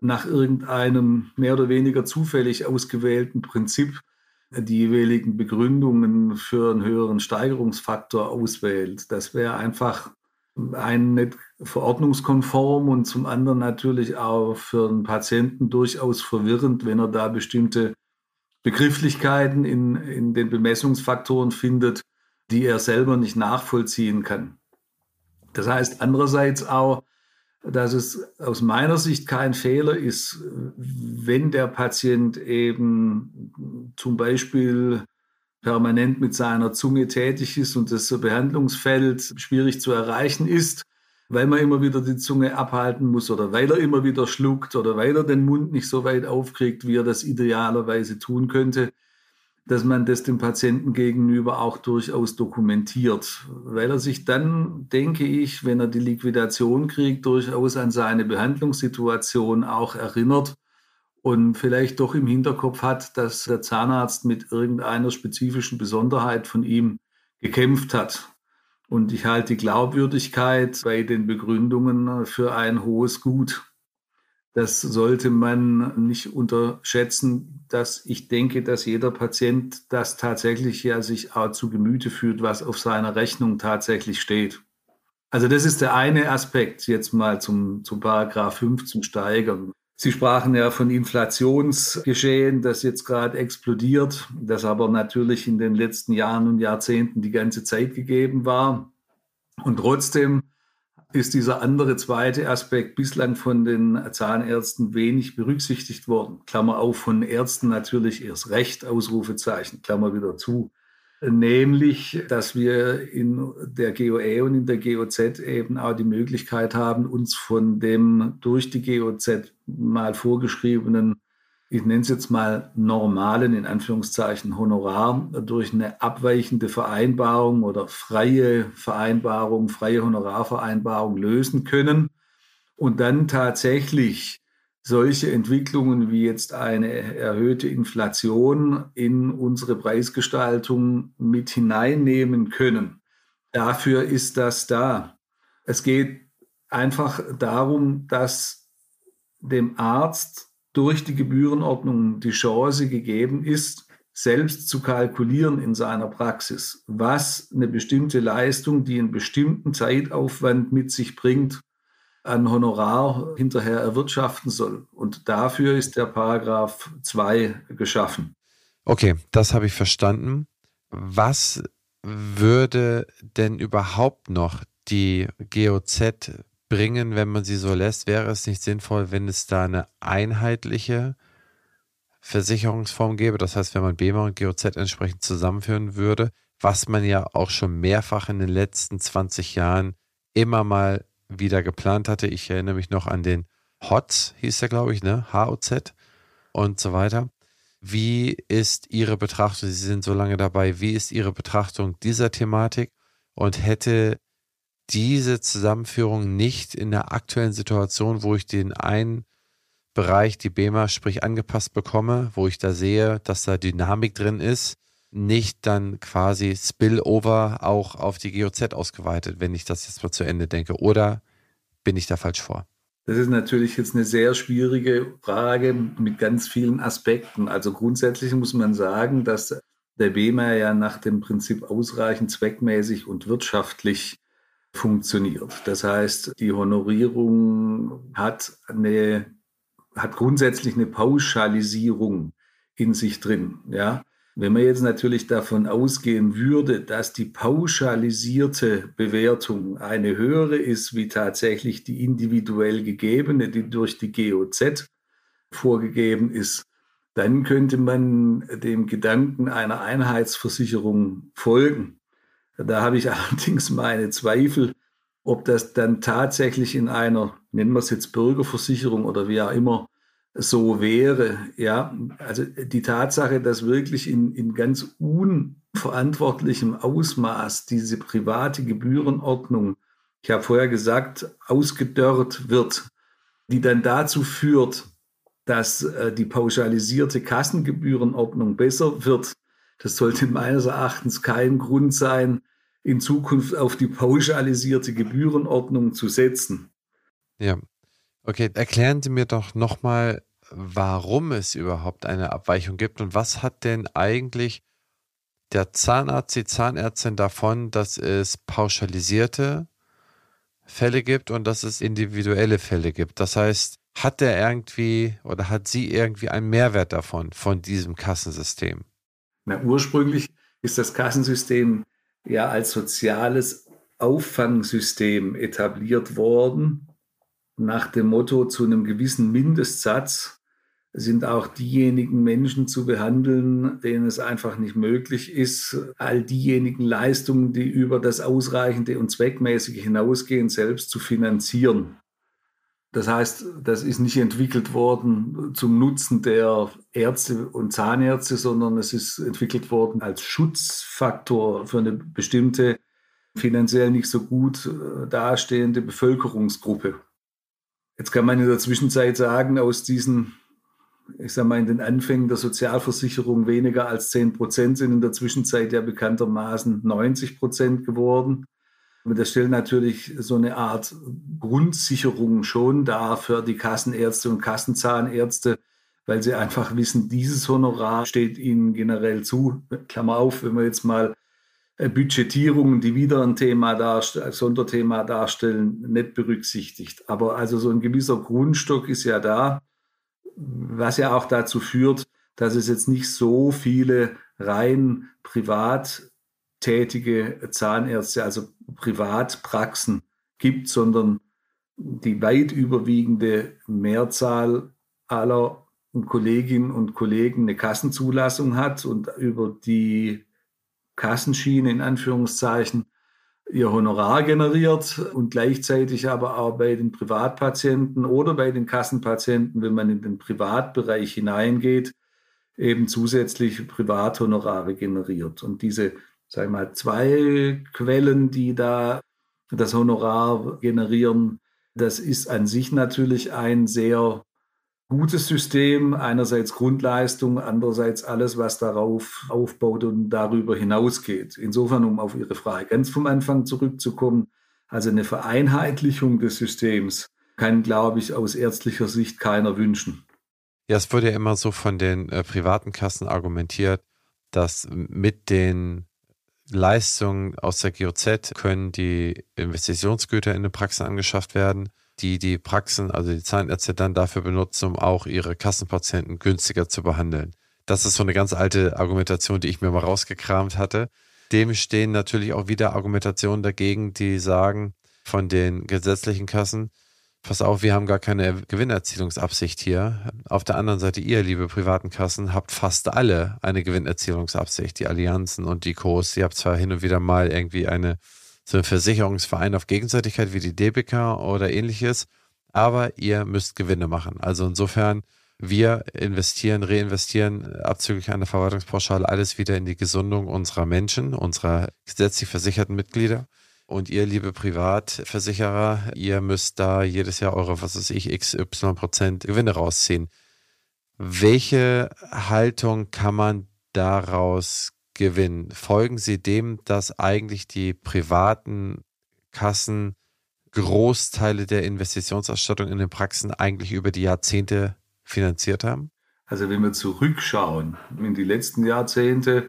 nach irgendeinem mehr oder weniger zufällig ausgewählten Prinzip die jeweiligen Begründungen für einen höheren Steigerungsfaktor auswählt. Das wäre einfach einen nicht verordnungskonform und zum anderen natürlich auch für einen Patienten durchaus verwirrend, wenn er da bestimmte Begrifflichkeiten in, in den Bemessungsfaktoren findet, die er selber nicht nachvollziehen kann. Das heißt andererseits auch, dass es aus meiner Sicht kein Fehler ist, wenn der Patient eben zum Beispiel permanent mit seiner Zunge tätig ist und das Behandlungsfeld schwierig zu erreichen ist, weil man immer wieder die Zunge abhalten muss oder weil er immer wieder schluckt oder weil er den Mund nicht so weit aufkriegt, wie er das idealerweise tun könnte, dass man das dem Patienten gegenüber auch durchaus dokumentiert, weil er sich dann, denke ich, wenn er die Liquidation kriegt, durchaus an seine Behandlungssituation auch erinnert und vielleicht doch im Hinterkopf hat, dass der Zahnarzt mit irgendeiner spezifischen Besonderheit von ihm gekämpft hat. Und ich halte die Glaubwürdigkeit bei den Begründungen für ein hohes Gut. Das sollte man nicht unterschätzen, dass ich denke, dass jeder Patient das tatsächlich ja sich auch zu Gemüte führt, was auf seiner Rechnung tatsächlich steht. Also das ist der eine Aspekt jetzt mal zum, zum Paragraph 5 zum Steigern. Sie sprachen ja von Inflationsgeschehen, das jetzt gerade explodiert, das aber natürlich in den letzten Jahren und Jahrzehnten die ganze Zeit gegeben war. Und trotzdem ist dieser andere zweite Aspekt bislang von den Zahnärzten wenig berücksichtigt worden. Klammer auf, von Ärzten natürlich erst recht, Ausrufezeichen, Klammer wieder zu nämlich, dass wir in der GOE und in der GOZ eben auch die Möglichkeit haben, uns von dem durch die GOZ mal vorgeschriebenen, ich nenne es jetzt mal normalen, in Anführungszeichen, Honorar durch eine abweichende Vereinbarung oder freie Vereinbarung, freie Honorarvereinbarung lösen können und dann tatsächlich solche Entwicklungen wie jetzt eine erhöhte Inflation in unsere Preisgestaltung mit hineinnehmen können. Dafür ist das da. Es geht einfach darum, dass dem Arzt durch die Gebührenordnung die Chance gegeben ist, selbst zu kalkulieren in seiner Praxis, was eine bestimmte Leistung, die einen bestimmten Zeitaufwand mit sich bringt, an Honorar hinterher erwirtschaften soll. Und dafür ist der Paragraph 2 geschaffen. Okay, das habe ich verstanden. Was würde denn überhaupt noch die GOZ bringen, wenn man sie so lässt? Wäre es nicht sinnvoll, wenn es da eine einheitliche Versicherungsform gäbe? Das heißt, wenn man BEMA und GOZ entsprechend zusammenführen würde, was man ja auch schon mehrfach in den letzten 20 Jahren immer mal wieder geplant hatte. Ich erinnere mich noch an den HOTS, hieß der, glaube ich, ne? HOZ und so weiter. Wie ist Ihre Betrachtung, Sie sind so lange dabei, wie ist Ihre Betrachtung dieser Thematik und hätte diese Zusammenführung nicht in der aktuellen Situation, wo ich den einen Bereich, die BEMA, sprich angepasst bekomme, wo ich da sehe, dass da Dynamik drin ist, nicht dann quasi Spillover auch auf die GOZ ausgeweitet, wenn ich das jetzt mal zu Ende denke? Oder bin ich da falsch vor? Das ist natürlich jetzt eine sehr schwierige Frage mit ganz vielen Aspekten. Also grundsätzlich muss man sagen, dass der BEMA ja nach dem Prinzip ausreichend zweckmäßig und wirtschaftlich funktioniert. Das heißt, die Honorierung hat eine, hat grundsätzlich eine Pauschalisierung in sich drin, ja. Wenn man jetzt natürlich davon ausgehen würde, dass die pauschalisierte Bewertung eine höhere ist, wie tatsächlich die individuell gegebene, die durch die GOZ vorgegeben ist, dann könnte man dem Gedanken einer Einheitsversicherung folgen. Da habe ich (laughs) allerdings meine Zweifel, ob das dann tatsächlich in einer, nennen wir es jetzt Bürgerversicherung oder wie auch immer, so wäre. Ja, also die Tatsache, dass wirklich in, in ganz unverantwortlichem Ausmaß diese private Gebührenordnung, ich habe vorher gesagt, ausgedörrt wird, die dann dazu führt, dass äh, die pauschalisierte Kassengebührenordnung besser wird, das sollte meines Erachtens kein Grund sein, in Zukunft auf die pauschalisierte Gebührenordnung zu setzen. Ja. Okay, erklären Sie mir doch nochmal, warum es überhaupt eine Abweichung gibt und was hat denn eigentlich der Zahnarzt, die Zahnärztin davon, dass es pauschalisierte Fälle gibt und dass es individuelle Fälle gibt. Das heißt, hat der irgendwie oder hat sie irgendwie einen Mehrwert davon, von diesem Kassensystem? Na, ursprünglich ist das Kassensystem ja als soziales Auffangsystem etabliert worden, nach dem Motto, zu einem gewissen Mindestsatz sind auch diejenigen Menschen zu behandeln, denen es einfach nicht möglich ist, all diejenigen Leistungen, die über das Ausreichende und Zweckmäßige hinausgehen, selbst zu finanzieren. Das heißt, das ist nicht entwickelt worden zum Nutzen der Ärzte und Zahnärzte, sondern es ist entwickelt worden als Schutzfaktor für eine bestimmte finanziell nicht so gut äh, dastehende Bevölkerungsgruppe. Jetzt kann man in der Zwischenzeit sagen, aus diesen, ich sage mal, in den Anfängen der Sozialversicherung weniger als 10 Prozent sind in der Zwischenzeit ja bekanntermaßen 90 Prozent geworden. Aber das stellt natürlich so eine Art Grundsicherung schon dar für die Kassenärzte und Kassenzahnärzte, weil sie einfach wissen, dieses Honorar steht ihnen generell zu. Klammer auf, wenn wir jetzt mal äh, Budgetierungen, die wieder ein Thema darstellen, Sonderthema darstellen, nicht berücksichtigt. Aber also so ein gewisser Grundstock ist ja da, was ja auch dazu führt, dass es jetzt nicht so viele rein privat tätige Zahnärzte, also Privatpraxen gibt, sondern die weit überwiegende Mehrzahl aller Kolleginnen und Kollegen eine Kassenzulassung hat und über die Kassenschiene in Anführungszeichen ihr Honorar generiert und gleichzeitig aber auch bei den Privatpatienten oder bei den Kassenpatienten, wenn man in den Privatbereich hineingeht, eben zusätzlich Privathonorare generiert. Und diese sag ich mal, zwei Quellen, die da das Honorar generieren. Das ist an sich natürlich ein sehr gutes System. Einerseits Grundleistung, andererseits alles, was darauf aufbaut und darüber hinausgeht. Insofern, um auf Ihre Frage ganz vom Anfang zurückzukommen, also eine Vereinheitlichung des Systems kann, glaube ich, aus ärztlicher Sicht keiner wünschen. Ja, es wurde ja immer so von den äh, privaten Kassen argumentiert, dass mit den Leistungen aus der GOZ können die Investitionsgüter in den Praxen angeschafft werden, die die Praxen, also die Zahnärzte dann dafür benutzen, um auch ihre Kassenpatienten günstiger zu behandeln. Das ist so eine ganz alte Argumentation, die ich mir mal rausgekramt hatte. Dem stehen natürlich auch wieder Argumentationen dagegen, die sagen von den gesetzlichen Kassen, pass auf, wir haben gar keine Gewinnerzielungsabsicht hier. Auf der anderen Seite, ihr, liebe privaten Kassen, habt fast alle eine Gewinnerzielungsabsicht, die Allianzen und die Co. Ihr habt zwar hin und wieder mal irgendwie eine so ein Versicherungsverein auf Gegenseitigkeit wie die DBK oder ähnliches, aber ihr müsst Gewinne machen. Also insofern, wir investieren, reinvestieren abzüglich einer Verwaltungspauschale alles wieder in die Gesundung unserer Menschen, unserer gesetzlich versicherten Mitglieder. Und ihr, liebe Privatversicherer, ihr müsst da jedes Jahr eure, was weiß ich, XY Prozent Gewinne rausziehen. Welche Haltung kann man daraus gewinnen? Folgen Sie dem, dass eigentlich die privaten Kassen Großteile der Investitionsausstattung in den Praxen eigentlich über die Jahrzehnte finanziert haben? Also wenn wir zurückschauen in die letzten Jahrzehnte,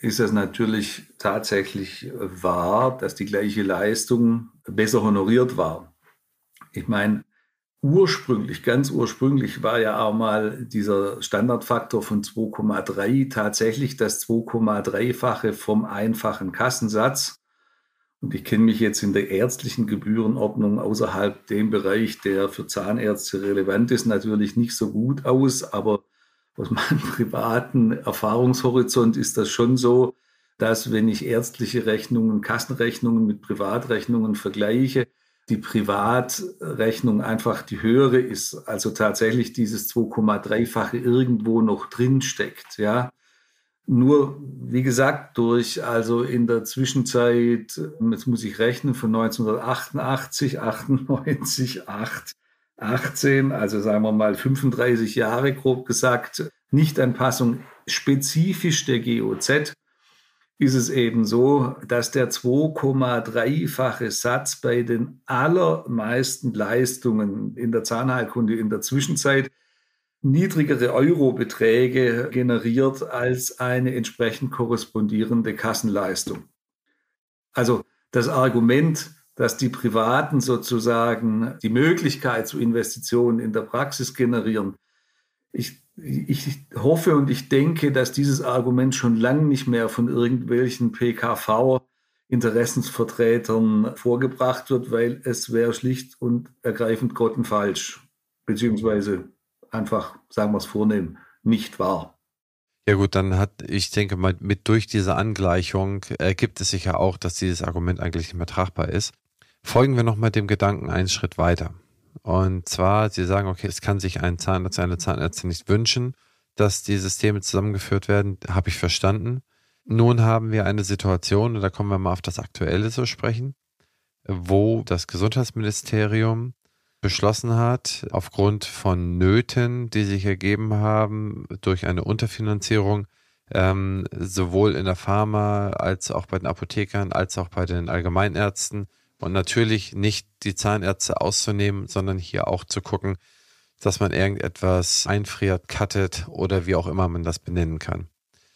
ist es natürlich tatsächlich wahr, dass die gleiche Leistung besser honoriert war. Ich meine, ursprünglich, ganz ursprünglich war ja auch mal dieser Standardfaktor von 2,3 tatsächlich das 2,3-fache vom einfachen Kassensatz. Und ich kenne mich jetzt in der ärztlichen Gebührenordnung außerhalb dem Bereich, der für Zahnärzte relevant ist, natürlich nicht so gut aus. Aber aus meinem (laughs) privaten Erfahrungshorizont ist das schon so, dass wenn ich ärztliche Rechnungen, Kassenrechnungen mit Privatrechnungen vergleiche, die Privatrechnung einfach die höhere ist, also tatsächlich dieses 2,3-fache irgendwo noch drin steckt, ja. Nur, wie gesagt, durch, also in der Zwischenzeit, jetzt muss ich rechnen, von 1988, 98, 8, 18, also sagen wir mal 35 Jahre grob gesagt, Nichtanpassung spezifisch der GOZ, ist es eben so, dass der 2,3-fache Satz bei den allermeisten Leistungen in der Zahnheilkunde in der Zwischenzeit niedrigere Eurobeträge generiert als eine entsprechend korrespondierende Kassenleistung. Also das Argument, dass die Privaten sozusagen die Möglichkeit zu Investitionen in der Praxis generieren, ich ich hoffe und ich denke, dass dieses Argument schon lange nicht mehr von irgendwelchen PKV Interessensvertretern vorgebracht wird, weil es wäre schlicht und ergreifend grottenfalsch, beziehungsweise einfach, sagen wir es vornehm, nicht wahr. Ja gut, dann hat, ich denke mal, mit durch diese Angleichung ergibt es sich ja auch, dass dieses Argument eigentlich nicht mehr tragbar ist. Folgen wir nochmal dem Gedanken einen Schritt weiter. Und zwar, sie sagen, okay, es kann sich ein Zahnarzt, eine Zahnärztin nicht wünschen, dass die Systeme zusammengeführt werden, habe ich verstanden. Nun haben wir eine Situation, und da kommen wir mal auf das Aktuelle zu sprechen, wo das Gesundheitsministerium beschlossen hat, aufgrund von Nöten, die sich ergeben haben durch eine Unterfinanzierung, ähm, sowohl in der Pharma als auch bei den Apothekern als auch bei den Allgemeinärzten, und natürlich nicht die Zahnärzte auszunehmen, sondern hier auch zu gucken, dass man irgendetwas einfriert, cuttet oder wie auch immer man das benennen kann.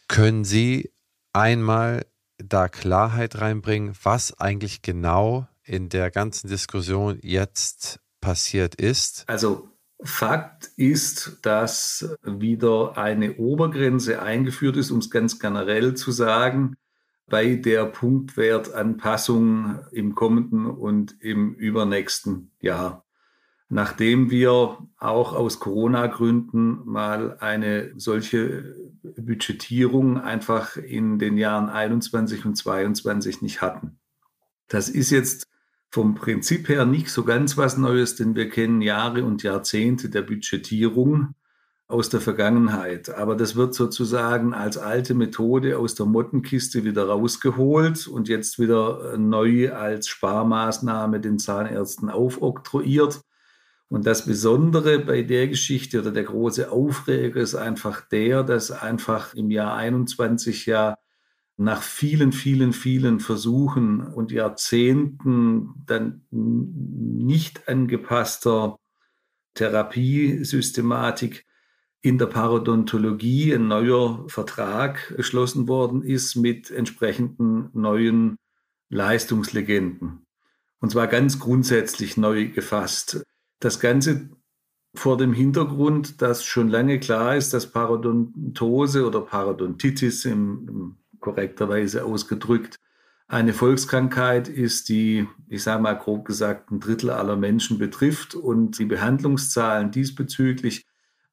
Können Sie einmal da Klarheit reinbringen, was eigentlich genau in der ganzen Diskussion jetzt passiert ist? Also Fakt ist, dass wieder eine Obergrenze eingeführt ist, um es ganz generell zu sagen, bei der Punktwertanpassung im kommenden und im übernächsten Jahr. Nachdem wir auch aus Corona-Gründen mal eine solche Budgetierung einfach in den Jahren 21 und 22 nicht hatten. Das ist jetzt vom Prinzip her nicht so ganz was Neues, denn wir kennen Jahre und Jahrzehnte der Budgetierung aus der Vergangenheit. Aber das wird sozusagen als alte Methode aus der Mottenkiste wieder rausgeholt und jetzt wieder äh, neu als Sparmaßnahme den Zahnärzten aufoktroyiert. Und das Besondere bei der Geschichte oder der große Aufreger ist einfach der, dass einfach im Jahr 21 ja nach vielen, vielen, vielen Versuchen und Jahrzehnten dann nicht angepasster Therapiesystematik in der Parodontologie ein neuer Vertrag geschlossen worden ist mit entsprechenden neuen Leistungslegenden. Und zwar ganz grundsätzlich neu gefasst. Das Ganze vor dem Hintergrund, dass schon lange klar ist, dass Parodontose oder Parodontitis im, im korrekterweise ausgedrückt. Eine Volkskrankheit ist, die, ich sage mal grob gesagt, ein Drittel aller Menschen betrifft und die Behandlungszahlen diesbezüglich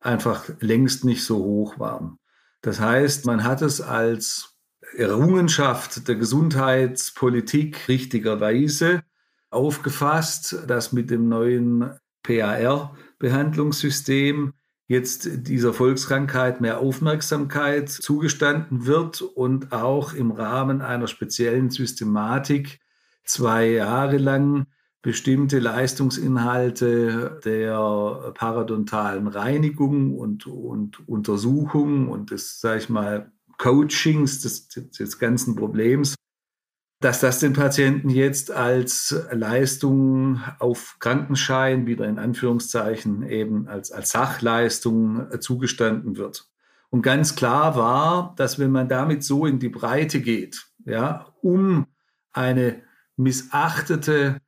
einfach längst nicht so hoch waren. Das heißt, man hat es als Errungenschaft der Gesundheitspolitik richtigerweise aufgefasst, dass mit dem neuen PAR-Behandlungssystem jetzt dieser Volkskrankheit mehr Aufmerksamkeit zugestanden wird und auch im Rahmen einer speziellen Systematik zwei Jahre lang bestimmte Leistungsinhalte der paradontalen Reinigung und, und Untersuchung und des, sag ich mal, Coachings des, des ganzen Problems dass das den Patienten jetzt als Leistung auf Krankenschein, wieder in Anführungszeichen, eben als, als Sachleistung äh, zugestanden wird. Und ganz klar war, dass wenn man damit so in die Breite geht, ja, um eine missachtete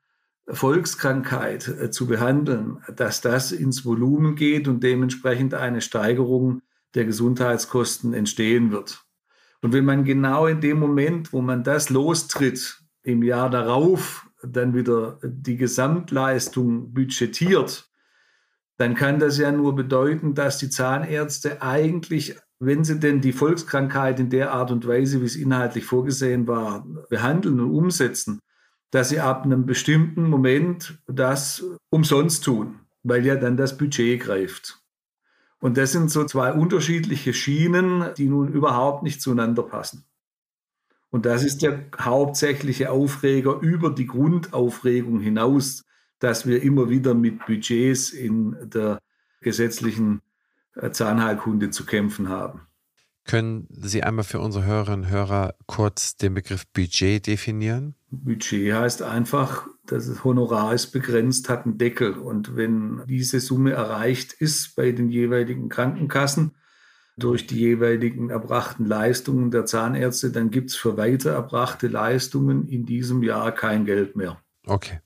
Volkskrankheit äh, zu behandeln, dass das ins Volumen geht und dementsprechend eine Steigerung der Gesundheitskosten entstehen wird. Und wenn man genau in dem Moment, wo man das lostritt, im Jahr darauf dann wieder die Gesamtleistung budgetiert, dann kann das ja nur bedeuten, dass die Zahnärzte eigentlich, wenn sie denn die Volkskrankheit in der Art und Weise, wie es inhaltlich vorgesehen war, behandeln und umsetzen, dass sie ab einem bestimmten Moment das umsonst tun, weil ja dann das Budget greift. Und das sind so zwei unterschiedliche Schienen, die nun überhaupt nicht zueinander passen. Und das ist der hauptsächliche Aufreger über die Grundaufregung hinaus, dass wir immer wieder mit Budgets in der gesetzlichen äh, Zahnheilkunde zu kämpfen haben. Können Sie einmal für unsere Hörerinnen und Hörer kurz den Begriff Budget definieren? Budget heißt einfach, das Honorar ist begrenzt, hat einen Deckel. Und wenn diese Summe erreicht ist bei den jeweiligen Krankenkassen durch die jeweiligen erbrachten Leistungen der Zahnärzte, dann gibt es für weiter erbrachte Leistungen in diesem Jahr kein Geld mehr. Okay.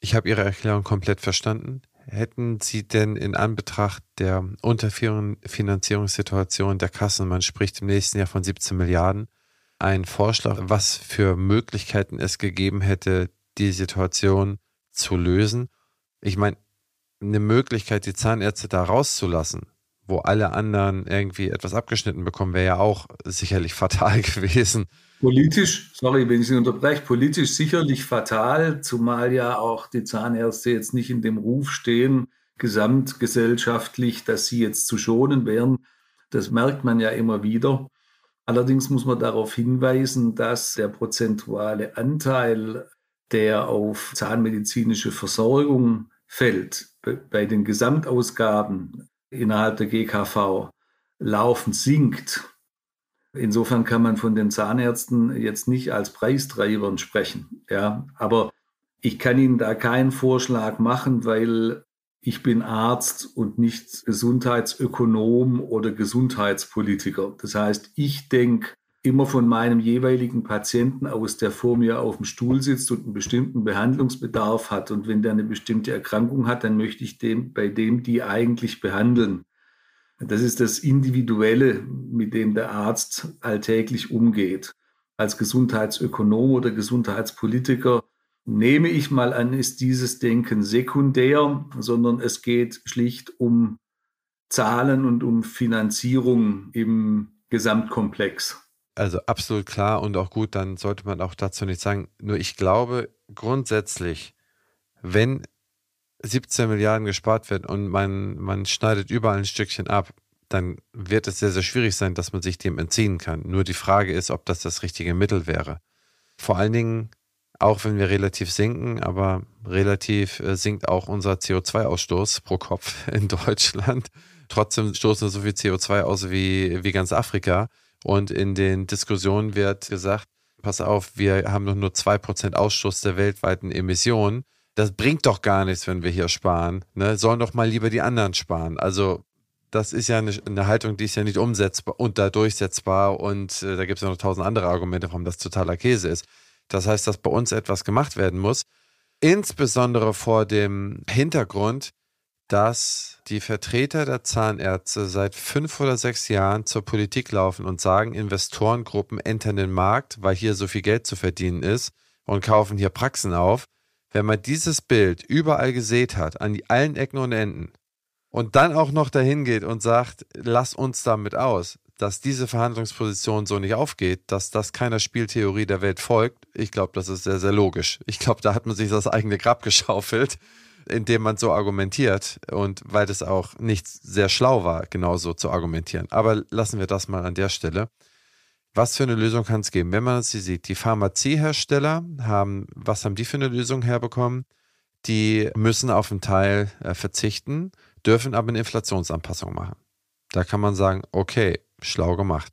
Ich habe Ihre Erklärung komplett verstanden. Hätten Sie denn in Anbetracht der Unterfinanzierungssituation der Kassen, man spricht im nächsten Jahr von 17 Milliarden, einen Vorschlag, was für Möglichkeiten es gegeben hätte, die Situation zu lösen? Ich meine, eine Möglichkeit, die Zahnärzte da rauszulassen, wo alle anderen irgendwie etwas abgeschnitten bekommen, wäre ja auch sicherlich (laughs) fatal gewesen. Politisch, sorry, wenn ich Sie unterbreche, politisch sicherlich fatal, zumal ja auch die Zahnärzte jetzt nicht in dem Ruf stehen, gesamtgesellschaftlich, dass sie jetzt zu schonen wären. Das merkt man ja immer wieder. Allerdings muss man darauf hinweisen, dass der prozentuale Anteil, der auf zahnmedizinische Versorgung fällt, bei den Gesamtausgaben innerhalb der GKV laufend sinkt. Insofern kann man von den Zahnärzten jetzt nicht als Preistreibern sprechen. Ja, aber ich kann Ihnen da keinen Vorschlag machen, weil ich bin Arzt und nicht Gesundheitsökonom oder Gesundheitspolitiker. Das heißt, ich denke immer von meinem jeweiligen Patienten aus, der vor mir auf dem Stuhl sitzt und einen bestimmten Behandlungsbedarf hat. Und wenn der eine bestimmte Erkrankung hat, dann möchte ich dem, bei dem die eigentlich behandeln. Das ist das Individuelle, mit dem der Arzt alltäglich umgeht. Als Gesundheitsökonom oder Gesundheitspolitiker nehme ich mal an, ist dieses Denken sekundär, sondern es geht schlicht um Zahlen und um Finanzierung im Gesamtkomplex. Also absolut klar und auch gut, dann sollte man auch dazu nicht sagen. Nur ich glaube grundsätzlich, wenn 17 Milliarden gespart wird und man, man schneidet überall ein Stückchen ab, dann wird es sehr, sehr schwierig sein, dass man sich dem entziehen kann. Nur die Frage ist, ob das das richtige Mittel wäre. Vor allen Dingen, auch wenn wir relativ sinken, aber relativ äh, sinkt auch unser CO2-Ausstoß pro Kopf (laughs) in Deutschland. Trotzdem stoßen wir so viel CO2 aus wie, wie ganz Afrika. Und in den Diskussionen wird gesagt, pass auf, wir haben noch nur 2% Ausstoß der weltweiten Emissionen das bringt doch gar nichts, wenn wir hier sparen. Ne? Sollen doch mal lieber die anderen sparen. Also das ist ja eine, eine Haltung, die ist ja nicht umsetzbar und da durchsetzbar und äh, da gibt es ja noch tausend andere Argumente, warum das totaler Käse ist. Das heißt, dass bei uns etwas gemacht werden muss, insbesondere vor dem Hintergrund, dass die Vertreter der Zahnärzte seit fünf oder sechs Jahren zur Politik laufen und sagen, Investorengruppen entern den Markt, weil hier so viel Geld zu verdienen ist und kaufen hier Praxen auf. Wenn man dieses Bild überall gesät hat, an allen Ecken und Enden, und dann auch noch dahin geht und sagt, lass uns damit aus, dass diese Verhandlungsposition so nicht aufgeht, dass das keiner Spieltheorie der Welt folgt, ich glaube, das ist sehr, sehr logisch. Ich glaube, da hat man sich das eigene Grab geschaufelt, indem man so argumentiert und weil das auch nicht sehr schlau war, genauso zu argumentieren. Aber lassen wir das mal an der Stelle. Was für eine Lösung kann es geben? Wenn man sie sieht, die Pharmaziehersteller haben, was haben die für eine Lösung herbekommen? Die müssen auf einen Teil äh, verzichten dürfen aber eine Inflationsanpassung machen. Da kann man sagen, okay, schlau gemacht.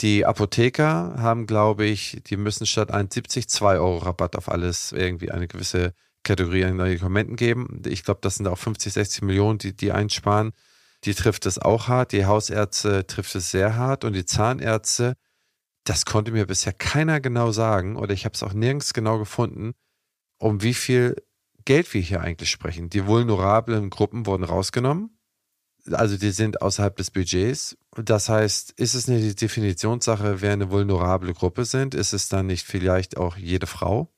Die Apotheker haben, glaube ich, die müssen statt 1,70 2 Euro Rabatt auf alles irgendwie eine gewisse Kategorie an Medikamenten geben. Ich glaube, das sind auch 50, 60 Millionen, die die einsparen. Die trifft es auch hart. Die Hausärzte trifft es sehr hart. Und die Zahnärzte, das konnte mir bisher keiner genau sagen oder ich habe es auch nirgends genau gefunden, um wie viel Geld wir hier eigentlich sprechen. Die vulnerablen Gruppen wurden rausgenommen. Also die sind außerhalb des Budgets. Das heißt, ist es eine Definitionssache, wer eine vulnerable Gruppe sind? Ist es dann nicht vielleicht auch jede Frau?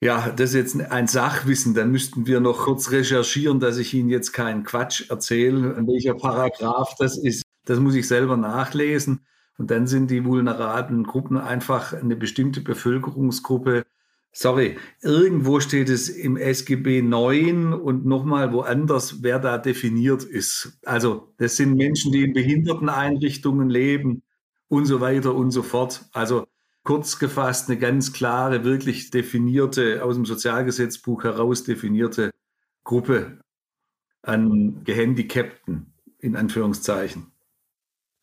Ja, das ist jetzt ein Sachwissen. Dann müssten wir noch kurz recherchieren, dass ich Ihnen jetzt keinen Quatsch erzähle, welcher Paragraph das ist. Das muss ich selber nachlesen. Und dann sind die vulnerablen Gruppen einfach eine bestimmte Bevölkerungsgruppe, Sorry, irgendwo steht es im SGB 9 und nochmal woanders, wer da definiert ist. Also das sind Menschen, die in Behinderteneinrichtungen leben und so weiter und so fort. Also kurz gefasst eine ganz klare, wirklich definierte, aus dem Sozialgesetzbuch heraus definierte Gruppe an Gehandicapten, in Anführungszeichen.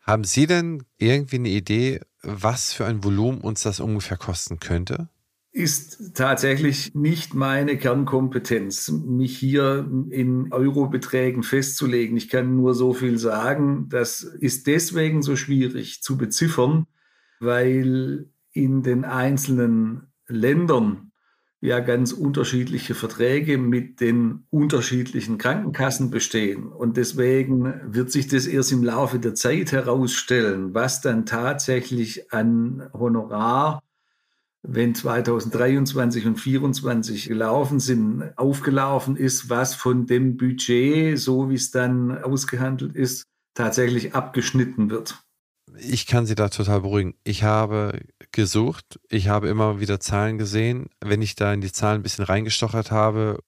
Haben Sie denn irgendwie eine Idee, was für ein Volumen uns das ungefähr kosten könnte? ist tatsächlich nicht meine Kernkompetenz, mich hier in Eurobeträgen festzulegen. Ich kann nur so viel sagen. Das ist deswegen so schwierig zu beziffern, weil in den einzelnen Ländern ja ganz unterschiedliche Verträge mit den unterschiedlichen Krankenkassen bestehen. Und deswegen wird sich das erst im Laufe der Zeit herausstellen, was dann tatsächlich an Honorar wenn 2023 und 2024 gelaufen sind, aufgelaufen ist, was von dem Budget, so wie es dann ausgehandelt ist, tatsächlich abgeschnitten wird. Ich kann Sie da total beruhigen. Ich habe gesucht, ich habe immer wieder Zahlen gesehen. Wenn ich da in die Zahlen ein bisschen reingestochert habe,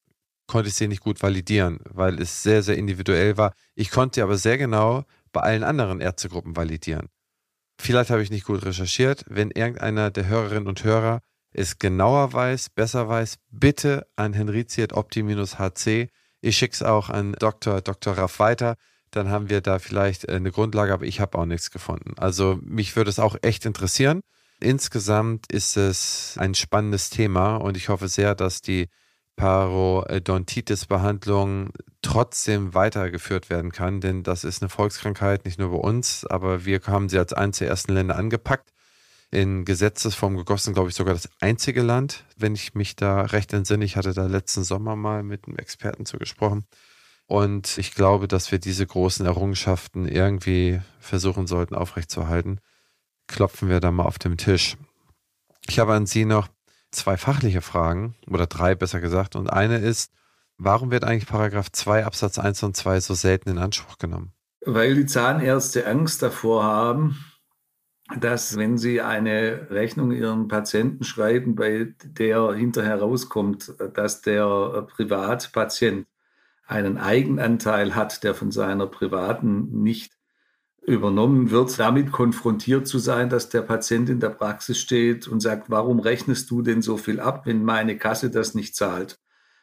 konnte ich sie nicht gut validieren, weil es sehr, sehr individuell war. Ich konnte aber sehr genau bei allen anderen Ärztegruppen validieren. Vielleicht habe ich nicht gut recherchiert. Wenn irgendeiner der Hörerinnen und Hörer es genauer weiß, besser weiß, bitte an Henriziet Opti-HC. Ich schicke es auch an Dr. Dr. Raff weiter. Dann haben wir da vielleicht eine Grundlage, aber ich habe auch nichts gefunden. Also mich würde es auch echt interessieren. Insgesamt ist es ein spannendes Thema und ich hoffe sehr, dass die Parodontitis-Behandlung trotzdem weitergeführt werden kann, denn das ist eine Volkskrankheit, nicht nur bei uns, aber wir haben sie als eines der ersten Länder angepackt. In Gesetzesform gegossen, glaube ich, sogar das einzige Land, wenn ich mich da recht entsinne. Ich hatte da letzten Sommer mal mit einem Experten zu gesprochen. Und ich glaube, dass wir diese großen Errungenschaften irgendwie versuchen sollten aufrechtzuerhalten. Klopfen wir da mal auf den Tisch. Ich habe an Sie noch zwei fachliche Fragen oder drei besser gesagt. Und eine ist, warum wird eigentlich Paragraph 2 Absatz 1 und 2 so selten in Anspruch genommen? Weil die Zahnärzte Angst davor haben, dass wenn sie eine Rechnung ihren Patienten schreiben, bei der hinterher rauskommt, dass der Privatpatient einen Eigenanteil hat, der von seiner privaten nicht übernommen wird, damit konfrontiert zu sein, dass der Patient in der Praxis steht und sagt, warum rechnest du denn so viel ab, wenn meine Kasse das nicht zahlt?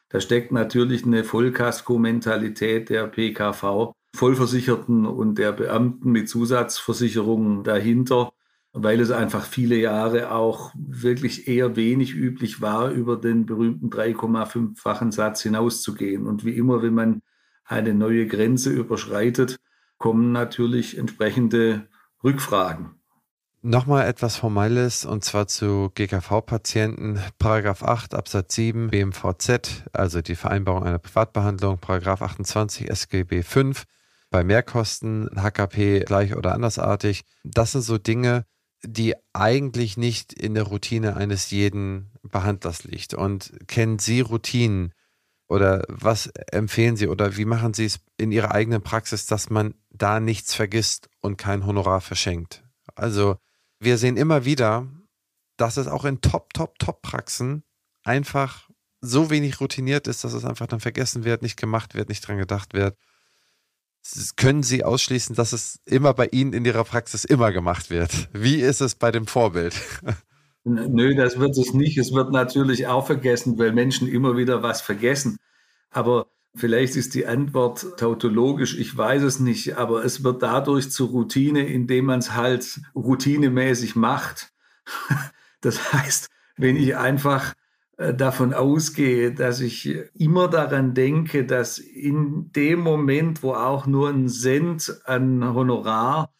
Da steckt natürlich eine Vollkasko-Mentalität der PKV, Vollversicherten und der Beamten mit Zusatzversicherungen dahinter, weil es einfach viele Jahre auch wirklich eher wenig üblich war, über den berühmten 3,5-fachen Satz hinauszugehen. Und wie immer, wenn man eine neue Grenze überschreitet, kommen natürlich entsprechende Rückfragen. Nochmal etwas Formelles und zwar zu GKV-Patienten. Paragraph 8 Absatz 7 BMVZ, also die Vereinbarung einer Privatbehandlung, Paragraph 28 SGB 5 bei Mehrkosten, HKP gleich oder andersartig. Das sind so Dinge, die eigentlich nicht in der Routine eines jeden Behandlers liegt. Und kennen Sie Routinen oder was empfehlen Sie oder wie machen Sie es in Ihrer eigenen Praxis, dass man da nichts vergisst und kein Honorar verschenkt? Also wir sehen immer wieder, dass es auch in Top, Top, Top-Praxen einfach so wenig routiniert ist, dass es einfach dann vergessen wird, nicht gemacht wird, nicht dran gedacht wird. Können Sie ausschließen, dass es immer bei Ihnen in Ihrer Praxis immer gemacht wird? Wie ist es bei dem Vorbild? Nö, das wird es nicht. Es wird natürlich auch vergessen, weil Menschen immer wieder was vergessen. Aber vielleicht ist die Antwort tautologisch, ich weiß es nicht, aber es wird dadurch zur Routine, indem man es halt routinemäßig macht. (laughs) Das heißt, wenn ich einfach davon ausgehe, dass ich immer daran denke, dass in dem Moment, wo auch nur ein Cent an Honorar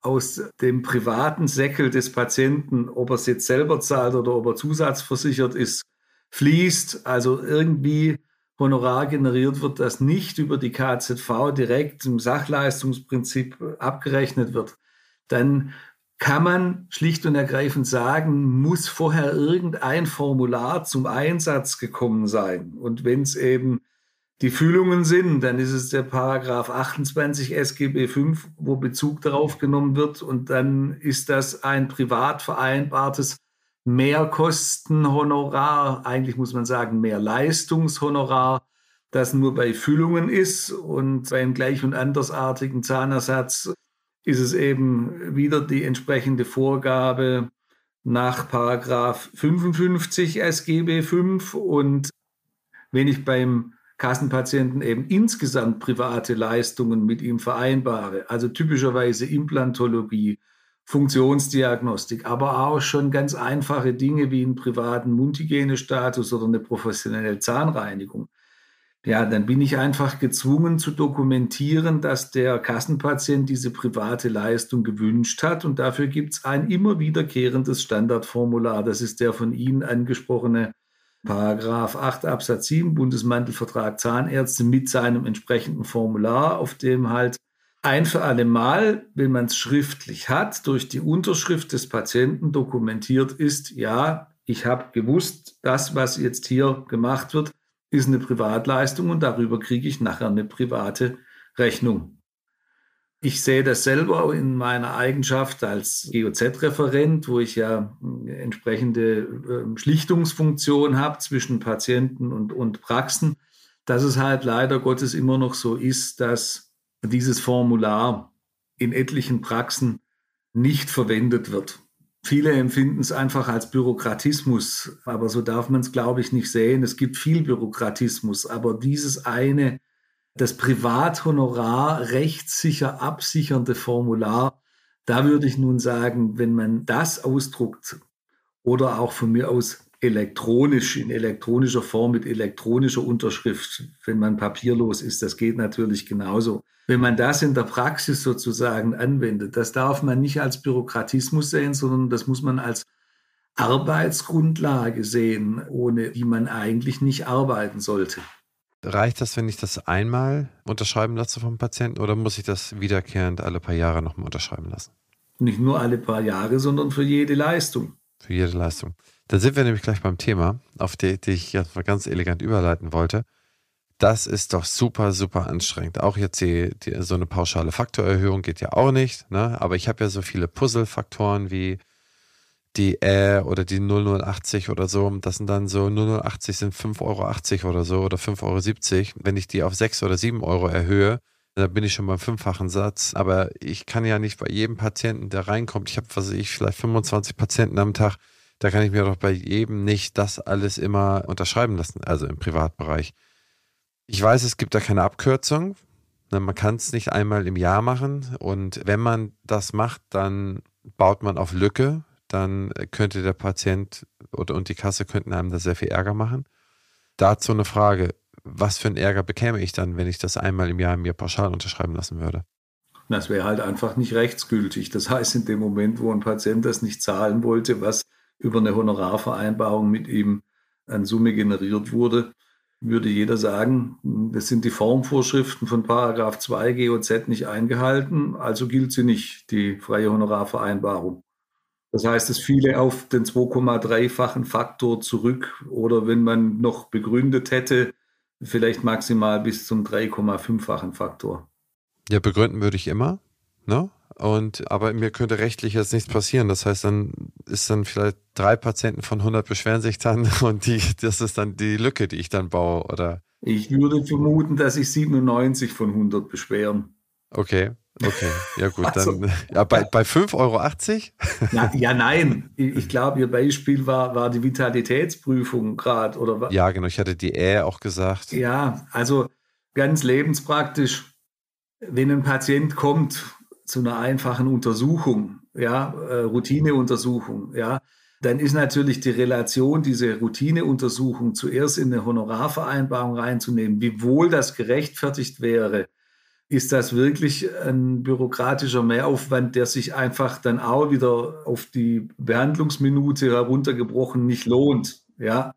aus dem privaten Säckel des Patienten, ob er es jetzt selber zahlt oder ob er zusatzversichert ist, fließt, also irgendwie Honorar generiert wird, das nicht über die KZV direkt im Sachleistungsprinzip abgerechnet wird, dann kann man schlicht und ergreifend sagen, muss vorher irgendein Formular zum Einsatz gekommen sein. Und wenn es eben die Fühlungen sind, dann ist es der Paragraph 28 SGB 5, wo Bezug darauf genommen wird. Und dann ist das ein privat vereinbartes Mehrkostenhonorar, eigentlich muss man sagen Mehrleistungshonorar, das nur bei Füllungen ist. Und beim gleich und andersartigen Zahnersatz ist es eben wieder die entsprechende Vorgabe nach Paragraph 55 SGB 5. Und wenn ich beim Kassenpatienten eben insgesamt private Leistungen mit ihm vereinbare, also typischerweise Implantologie, Funktionsdiagnostik, aber auch schon ganz einfache Dinge wie einen privaten Mundhygienestatus oder eine professionelle Zahnreinigung. Ja, dann bin ich einfach gezwungen zu dokumentieren, dass der Kassenpatient diese private Leistung gewünscht hat. Und dafür gibt es ein immer wiederkehrendes Standardformular. Das ist der von Ihnen angesprochene Paragraph 8 Absatz 7 Bundesmantelvertrag Zahnärzte mit seinem entsprechenden Formular, auf dem halt ein für alle Mal, wenn man es schriftlich hat, durch die Unterschrift des Patienten dokumentiert ist, ja, ich habe gewusst, das, was jetzt hier gemacht wird, ist eine Privatleistung und darüber kriege ich nachher eine private Rechnung. Ich sehe das selber in meiner Eigenschaft als GOZ-Referent, wo ich ja entsprechende ähm, Schlichtungsfunktion habe zwischen Patienten und, und Praxen, dass es halt leider Gottes immer noch so ist, dass dieses Formular in etlichen Praxen nicht verwendet wird. Viele empfinden es einfach als Bürokratismus, aber so darf man es, glaube ich, nicht sehen. Es gibt viel Bürokratismus, aber dieses eine das Privathonorar rechtssicher absichernde Formular, da würde ich nun sagen, wenn man das ausdruckt oder auch von mir aus elektronisch, in elektronischer Form mit elektronischer Unterschrift, wenn man papierlos ist, das geht natürlich genauso. Wenn man das in der Praxis sozusagen anwendet, das darf man nicht als Bürokratismus sehen, sondern das muss man als Arbeitsgrundlage sehen, ohne die man eigentlich nicht arbeiten sollte. Reicht das, wenn ich das einmal unterschreiben lasse vom Patienten oder muss ich das wiederkehrend alle paar Jahre nochmal unterschreiben lassen? Nicht nur alle paar Jahre, sondern für jede Leistung. Für jede Leistung. Da sind wir nämlich gleich beim Thema, auf die, die ich jetzt mal ganz elegant überleiten wollte. Das ist doch super, super anstrengend. Auch jetzt die, die, so eine pauschale Faktorerhöhung geht ja auch nicht. Ne? Aber ich habe ja so viele Puzzle-Faktoren wie die Ä oder die 0080 oder so, das sind dann so 0080 sind 5,80 Euro oder so oder 5,70 Euro. Wenn ich die auf 6 oder 7 Euro erhöhe, dann bin ich schon beim fünffachen Satz. Aber ich kann ja nicht bei jedem Patienten, der reinkommt, ich habe, was weiß ich, vielleicht 25 Patienten am Tag, da kann ich mir doch bei jedem nicht das alles immer unterschreiben lassen, also im Privatbereich. Ich weiß, es gibt da keine Abkürzung. Ne, man kann es nicht einmal im Jahr machen. Und wenn man das macht, dann baut man auf Lücke dann könnte der Patient und die Kasse könnten einem da sehr viel Ärger machen. Dazu eine Frage, was für einen Ärger bekäme ich dann, wenn ich das einmal im Jahr mir pauschal unterschreiben lassen würde? Das wäre halt einfach nicht rechtsgültig. Das heißt, in dem Moment, wo ein Patient das nicht zahlen wollte, was über eine Honorarvereinbarung mit ihm an Summe generiert wurde, würde jeder sagen, das sind die Formvorschriften von Paragraph 2 GOZ nicht eingehalten, also gilt sie nicht, die freie Honorarvereinbarung. Das heißt, es fiele auf den 2,3-fachen Faktor zurück oder wenn man noch begründet hätte, vielleicht maximal bis zum 3,5-fachen Faktor. Ja, begründen würde ich immer, ne? Und, aber mir könnte rechtlich jetzt nichts passieren. Das heißt, dann ist dann vielleicht drei Patienten von 100 beschweren sich dann (laughs) und die, das ist dann die Lücke, die ich dann baue, oder? Ich würde vermuten, dass sich 97 von 100 beschweren. Okay, okay, ja gut, also, dann ja, bei, bei 5,80 Euro? Na, ja, nein, ich (laughs) glaube, Ihr Beispiel war, war die Vitalitätsprüfung gerade, oder Ja, genau, ich hatte die Ä auch gesagt. Ja, also ganz lebenspraktisch, wenn ein Patient kommt zu einer einfachen Untersuchung, ja, äh, Routineuntersuchung, ja, dann ist natürlich die Relation, diese Routineuntersuchung zuerst in eine Honorarvereinbarung reinzunehmen, wiewohl das gerechtfertigt wäre, ist das wirklich ein bürokratischer Mehraufwand, der sich einfach dann auch wieder auf die Behandlungsminute heruntergebrochen nicht lohnt. Ja,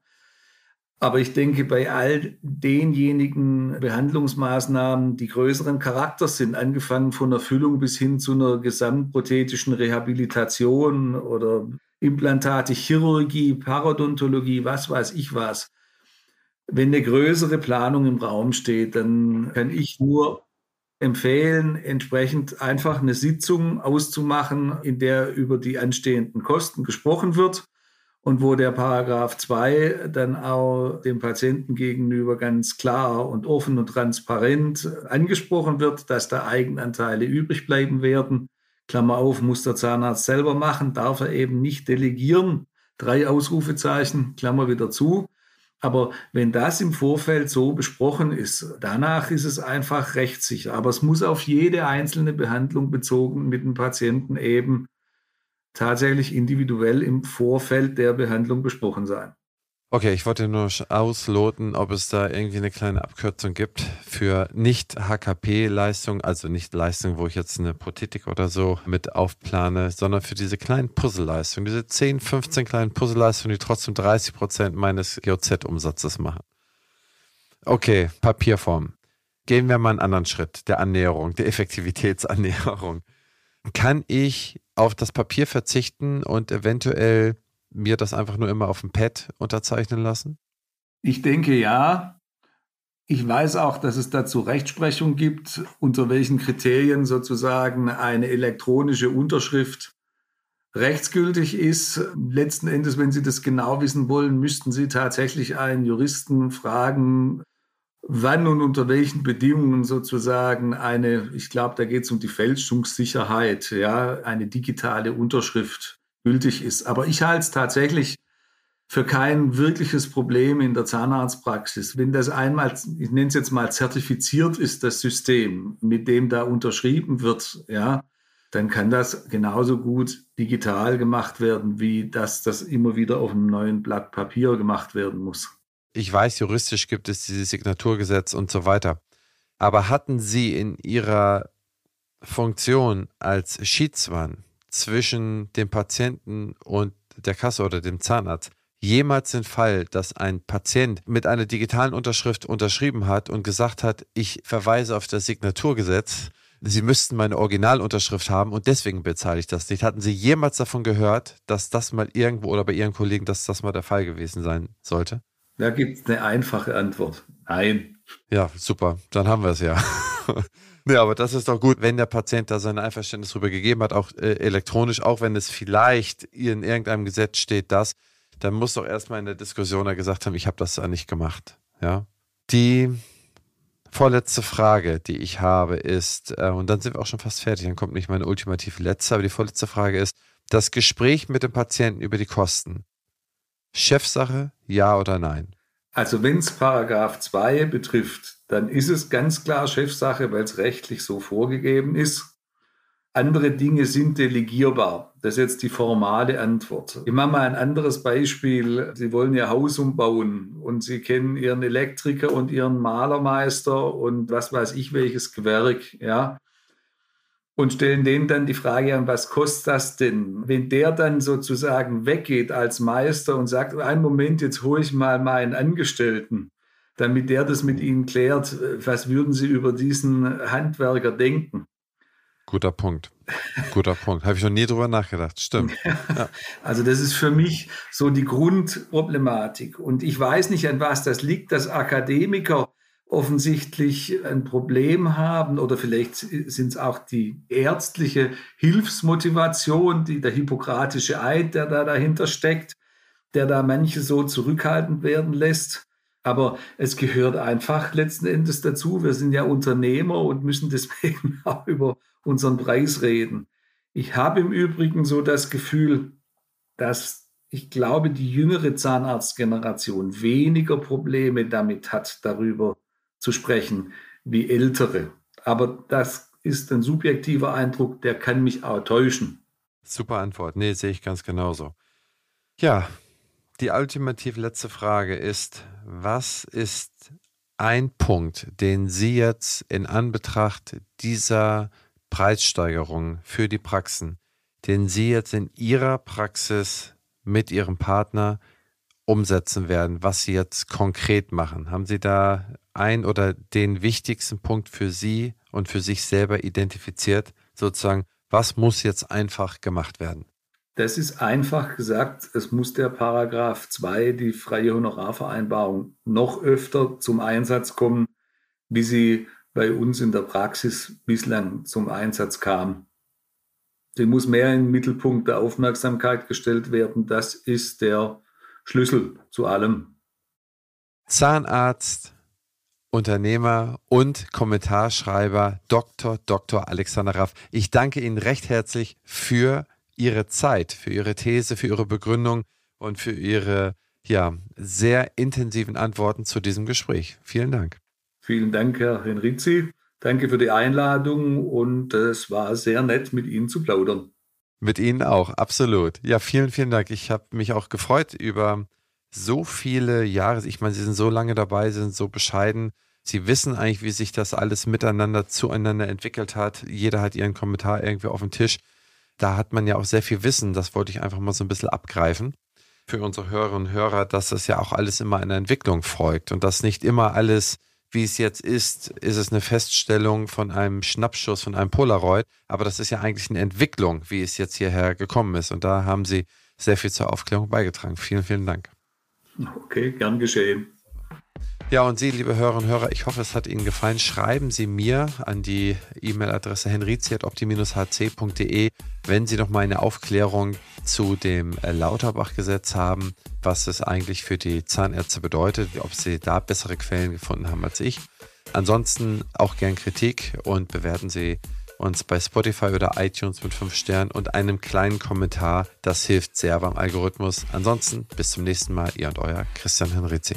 aber ich denke, bei all denjenigen Behandlungsmaßnahmen, die größeren Charakter sind, angefangen von Erfüllung bis hin zu einer gesamtprothetischen Rehabilitation oder Implantate, Chirurgie, Parodontologie, was weiß ich was. Wenn eine größere Planung im Raum steht, dann kann ich nur empfehlen, entsprechend einfach eine Sitzung auszumachen, in der über die anstehenden Kosten gesprochen wird und wo der Paragraph 2 dann auch dem Patienten gegenüber ganz klar und offen und transparent angesprochen wird, dass da Eigenanteile übrig bleiben werden. Klammer auf, muss der Zahnarzt selber machen, darf er eben nicht delegieren. Drei Ausrufezeichen, Klammer wieder zu. Aber wenn das im Vorfeld so besprochen ist, danach ist es einfach rechtssicher. Aber es muss auf jede einzelne Behandlung bezogen mit dem Patienten eben tatsächlich individuell im Vorfeld der Behandlung besprochen sein. Okay, ich wollte nur ausloten, ob es da irgendwie eine kleine Abkürzung gibt für Nicht-HKP-Leistung, also nicht Leistung, wo ich jetzt eine Prothetik oder so mit aufplane, sondern für diese kleinen Puzzle-Leistungen, diese 10, 15 kleinen Puzzle-Leistungen, die trotzdem 30 Prozent meines GOZ-Umsatzes machen. Okay, Papierform. Gehen wir mal einen anderen Schritt der Annäherung, der Effektivitätsannäherung. Kann ich auf das Papier verzichten und eventuell mir das einfach nur immer auf dem Pad unterzeichnen lassen? Ich denke ja. Ich weiß auch, dass es dazu Rechtsprechung gibt, unter welchen Kriterien sozusagen eine elektronische Unterschrift rechtsgültig ist. Letzten Endes, wenn Sie das genau wissen wollen, müssten Sie tatsächlich einen Juristen fragen, wann und unter welchen Bedingungen sozusagen eine, ich glaube, da geht es um die Fälschungssicherheit, ja, eine digitale Unterschrift gültig ist. Aber ich halte es tatsächlich für kein wirkliches Problem in der Zahnarztpraxis. Wenn das einmal, ich nenne es jetzt mal zertifiziert ist, das System, mit dem da unterschrieben wird, ja, dann kann das genauso gut digital gemacht werden, wie dass das immer wieder auf einem neuen Blatt Papier gemacht werden muss ich weiß, juristisch gibt es dieses Signaturgesetz und so weiter. Aber hatten Sie in Ihrer Funktion als Schiedsmann zwischen dem Patienten und der Kasse oder dem Zahnarzt jemals den Fall, dass ein Patient mit einer digitalen Unterschrift unterschrieben hat und gesagt hat, ich verweise auf das Signaturgesetz, Sie müssten meine Originalunterschrift haben und deswegen bezahle ich das nicht. Hatten Sie jemals davon gehört, dass das mal irgendwo oder bei Ihren Kollegen, dass das mal der Fall gewesen sein sollte? Da gibt es eine einfache Antwort. Nein. Ja, super. Dann haben wir es ja. (laughs) ja, aber das ist doch gut, wenn der Patient da sein Einverständnis darüber gegeben hat, auch äh, elektronisch, auch wenn es vielleicht in irgendeinem Gesetz steht, das, dann muss doch erstmal in der Diskussion er gesagt haben, ich habe das ja nicht gemacht. Ja. Die vorletzte Frage, die ich habe, ist, äh, und dann sind wir auch schon fast fertig, dann kommt nicht meine ultimative letzte, aber die vorletzte Frage ist, das Gespräch mit dem Patienten über die Kosten. Chefsache, ja oder nein? Also wenn es Paragraph 2 betrifft, dann ist es ganz klar Chefsache, weil es rechtlich so vorgegeben ist. Andere Dinge sind delegierbar. Das ist jetzt die formale Antwort. Ich mache mal ein anderes Beispiel. Sie wollen Ihr Haus umbauen und Sie kennen Ihren Elektriker und Ihren Malermeister und was weiß ich welches Gewerk, ja. Und stellen denen dann die Frage an, was kostet das denn? Wenn der dann sozusagen weggeht als Meister und sagt, einen Moment, jetzt hole ich mal meinen Angestellten, damit der das mit ihnen klärt, was würden sie über diesen Handwerker denken? Guter Punkt. Guter (laughs) Punkt. Habe ich noch nie drüber nachgedacht. Stimmt. Ja. (laughs) Also das ist für mich so die Grundproblematik. Und ich weiß nicht, an was das liegt, dass Akademiker offensichtlich ein Problem haben oder vielleicht sind es auch die ärztliche Hilfsmotivation, die, der hippokratische Eid, der da dahinter steckt, der da manche so zurückhaltend werden lässt. Aber es gehört einfach letzten Endes dazu. Wir sind ja Unternehmer und müssen deswegen (laughs) auch über unseren Preis reden. Ich habe im Übrigen so das Gefühl, dass ich glaube, die jüngere Zahnarztgeneration weniger Probleme damit hat, darüber zu sprechen wie ältere. Aber das ist ein subjektiver Eindruck, der kann mich auch täuschen. Super Antwort. Nee, sehe ich ganz genauso. Ja, die ultimativ letzte Frage ist, was ist ein Punkt, den Sie jetzt in Anbetracht dieser Preissteigerung für die Praxen, den Sie jetzt in Ihrer Praxis mit Ihrem Partner umsetzen werden, was Sie jetzt konkret machen? Haben Sie da ein oder den wichtigsten Punkt für Sie und für sich selber identifiziert, sozusagen, was muss jetzt einfach gemacht werden? Das ist einfach gesagt, es muss der Paragraph 2, die freie Honorarvereinbarung, noch öfter zum Einsatz kommen, wie sie bei uns in der Praxis bislang zum Einsatz kam. Sie muss mehr in den Mittelpunkt der Aufmerksamkeit gestellt werden. Das ist der Schlüssel zu allem. Zahnarzt Unternehmer und Kommentarschreiber Dr. Dr. Alexander Raff. Ich danke Ihnen recht herzlich für Ihre Zeit, für Ihre These, für Ihre Begründung und für Ihre ja, sehr intensiven Antworten zu diesem Gespräch. Vielen Dank. Vielen Dank, Herr Henrizi. Danke für die Einladung und es war sehr nett, mit Ihnen zu plaudern. Mit Ihnen auch, absolut. Ja, vielen, vielen Dank. Ich habe mich auch gefreut über so viele Jahre. Ich meine, Sie sind so lange dabei, Sie sind so bescheiden. Sie wissen eigentlich, wie sich das alles miteinander zueinander entwickelt hat. Jeder hat ihren Kommentar irgendwie auf dem Tisch. Da hat man ja auch sehr viel Wissen. Das wollte ich einfach mal so ein bisschen abgreifen für unsere Hörerinnen und Hörer, dass das ja auch alles immer einer Entwicklung folgt und dass nicht immer alles, wie es jetzt ist, ist es eine Feststellung von einem Schnappschuss, von einem Polaroid. Aber das ist ja eigentlich eine Entwicklung, wie es jetzt hierher gekommen ist. Und da haben Sie sehr viel zur Aufklärung beigetragen. Vielen, vielen Dank. Okay, gern geschehen. Ja, und Sie, liebe Hörerinnen und Hörer, ich hoffe, es hat Ihnen gefallen. Schreiben Sie mir an die E-Mail-Adresse henrizi.opti-hc.de, wenn Sie noch mal eine Aufklärung zu dem Lauterbach-Gesetz haben, was es eigentlich für die Zahnärzte bedeutet, ob Sie da bessere Quellen gefunden haben als ich. Ansonsten auch gern Kritik und bewerten Sie uns bei Spotify oder iTunes mit 5 Sternen und einem kleinen Kommentar. Das hilft sehr beim Algorithmus. Ansonsten bis zum nächsten Mal, ihr und euer Christian Henrizi.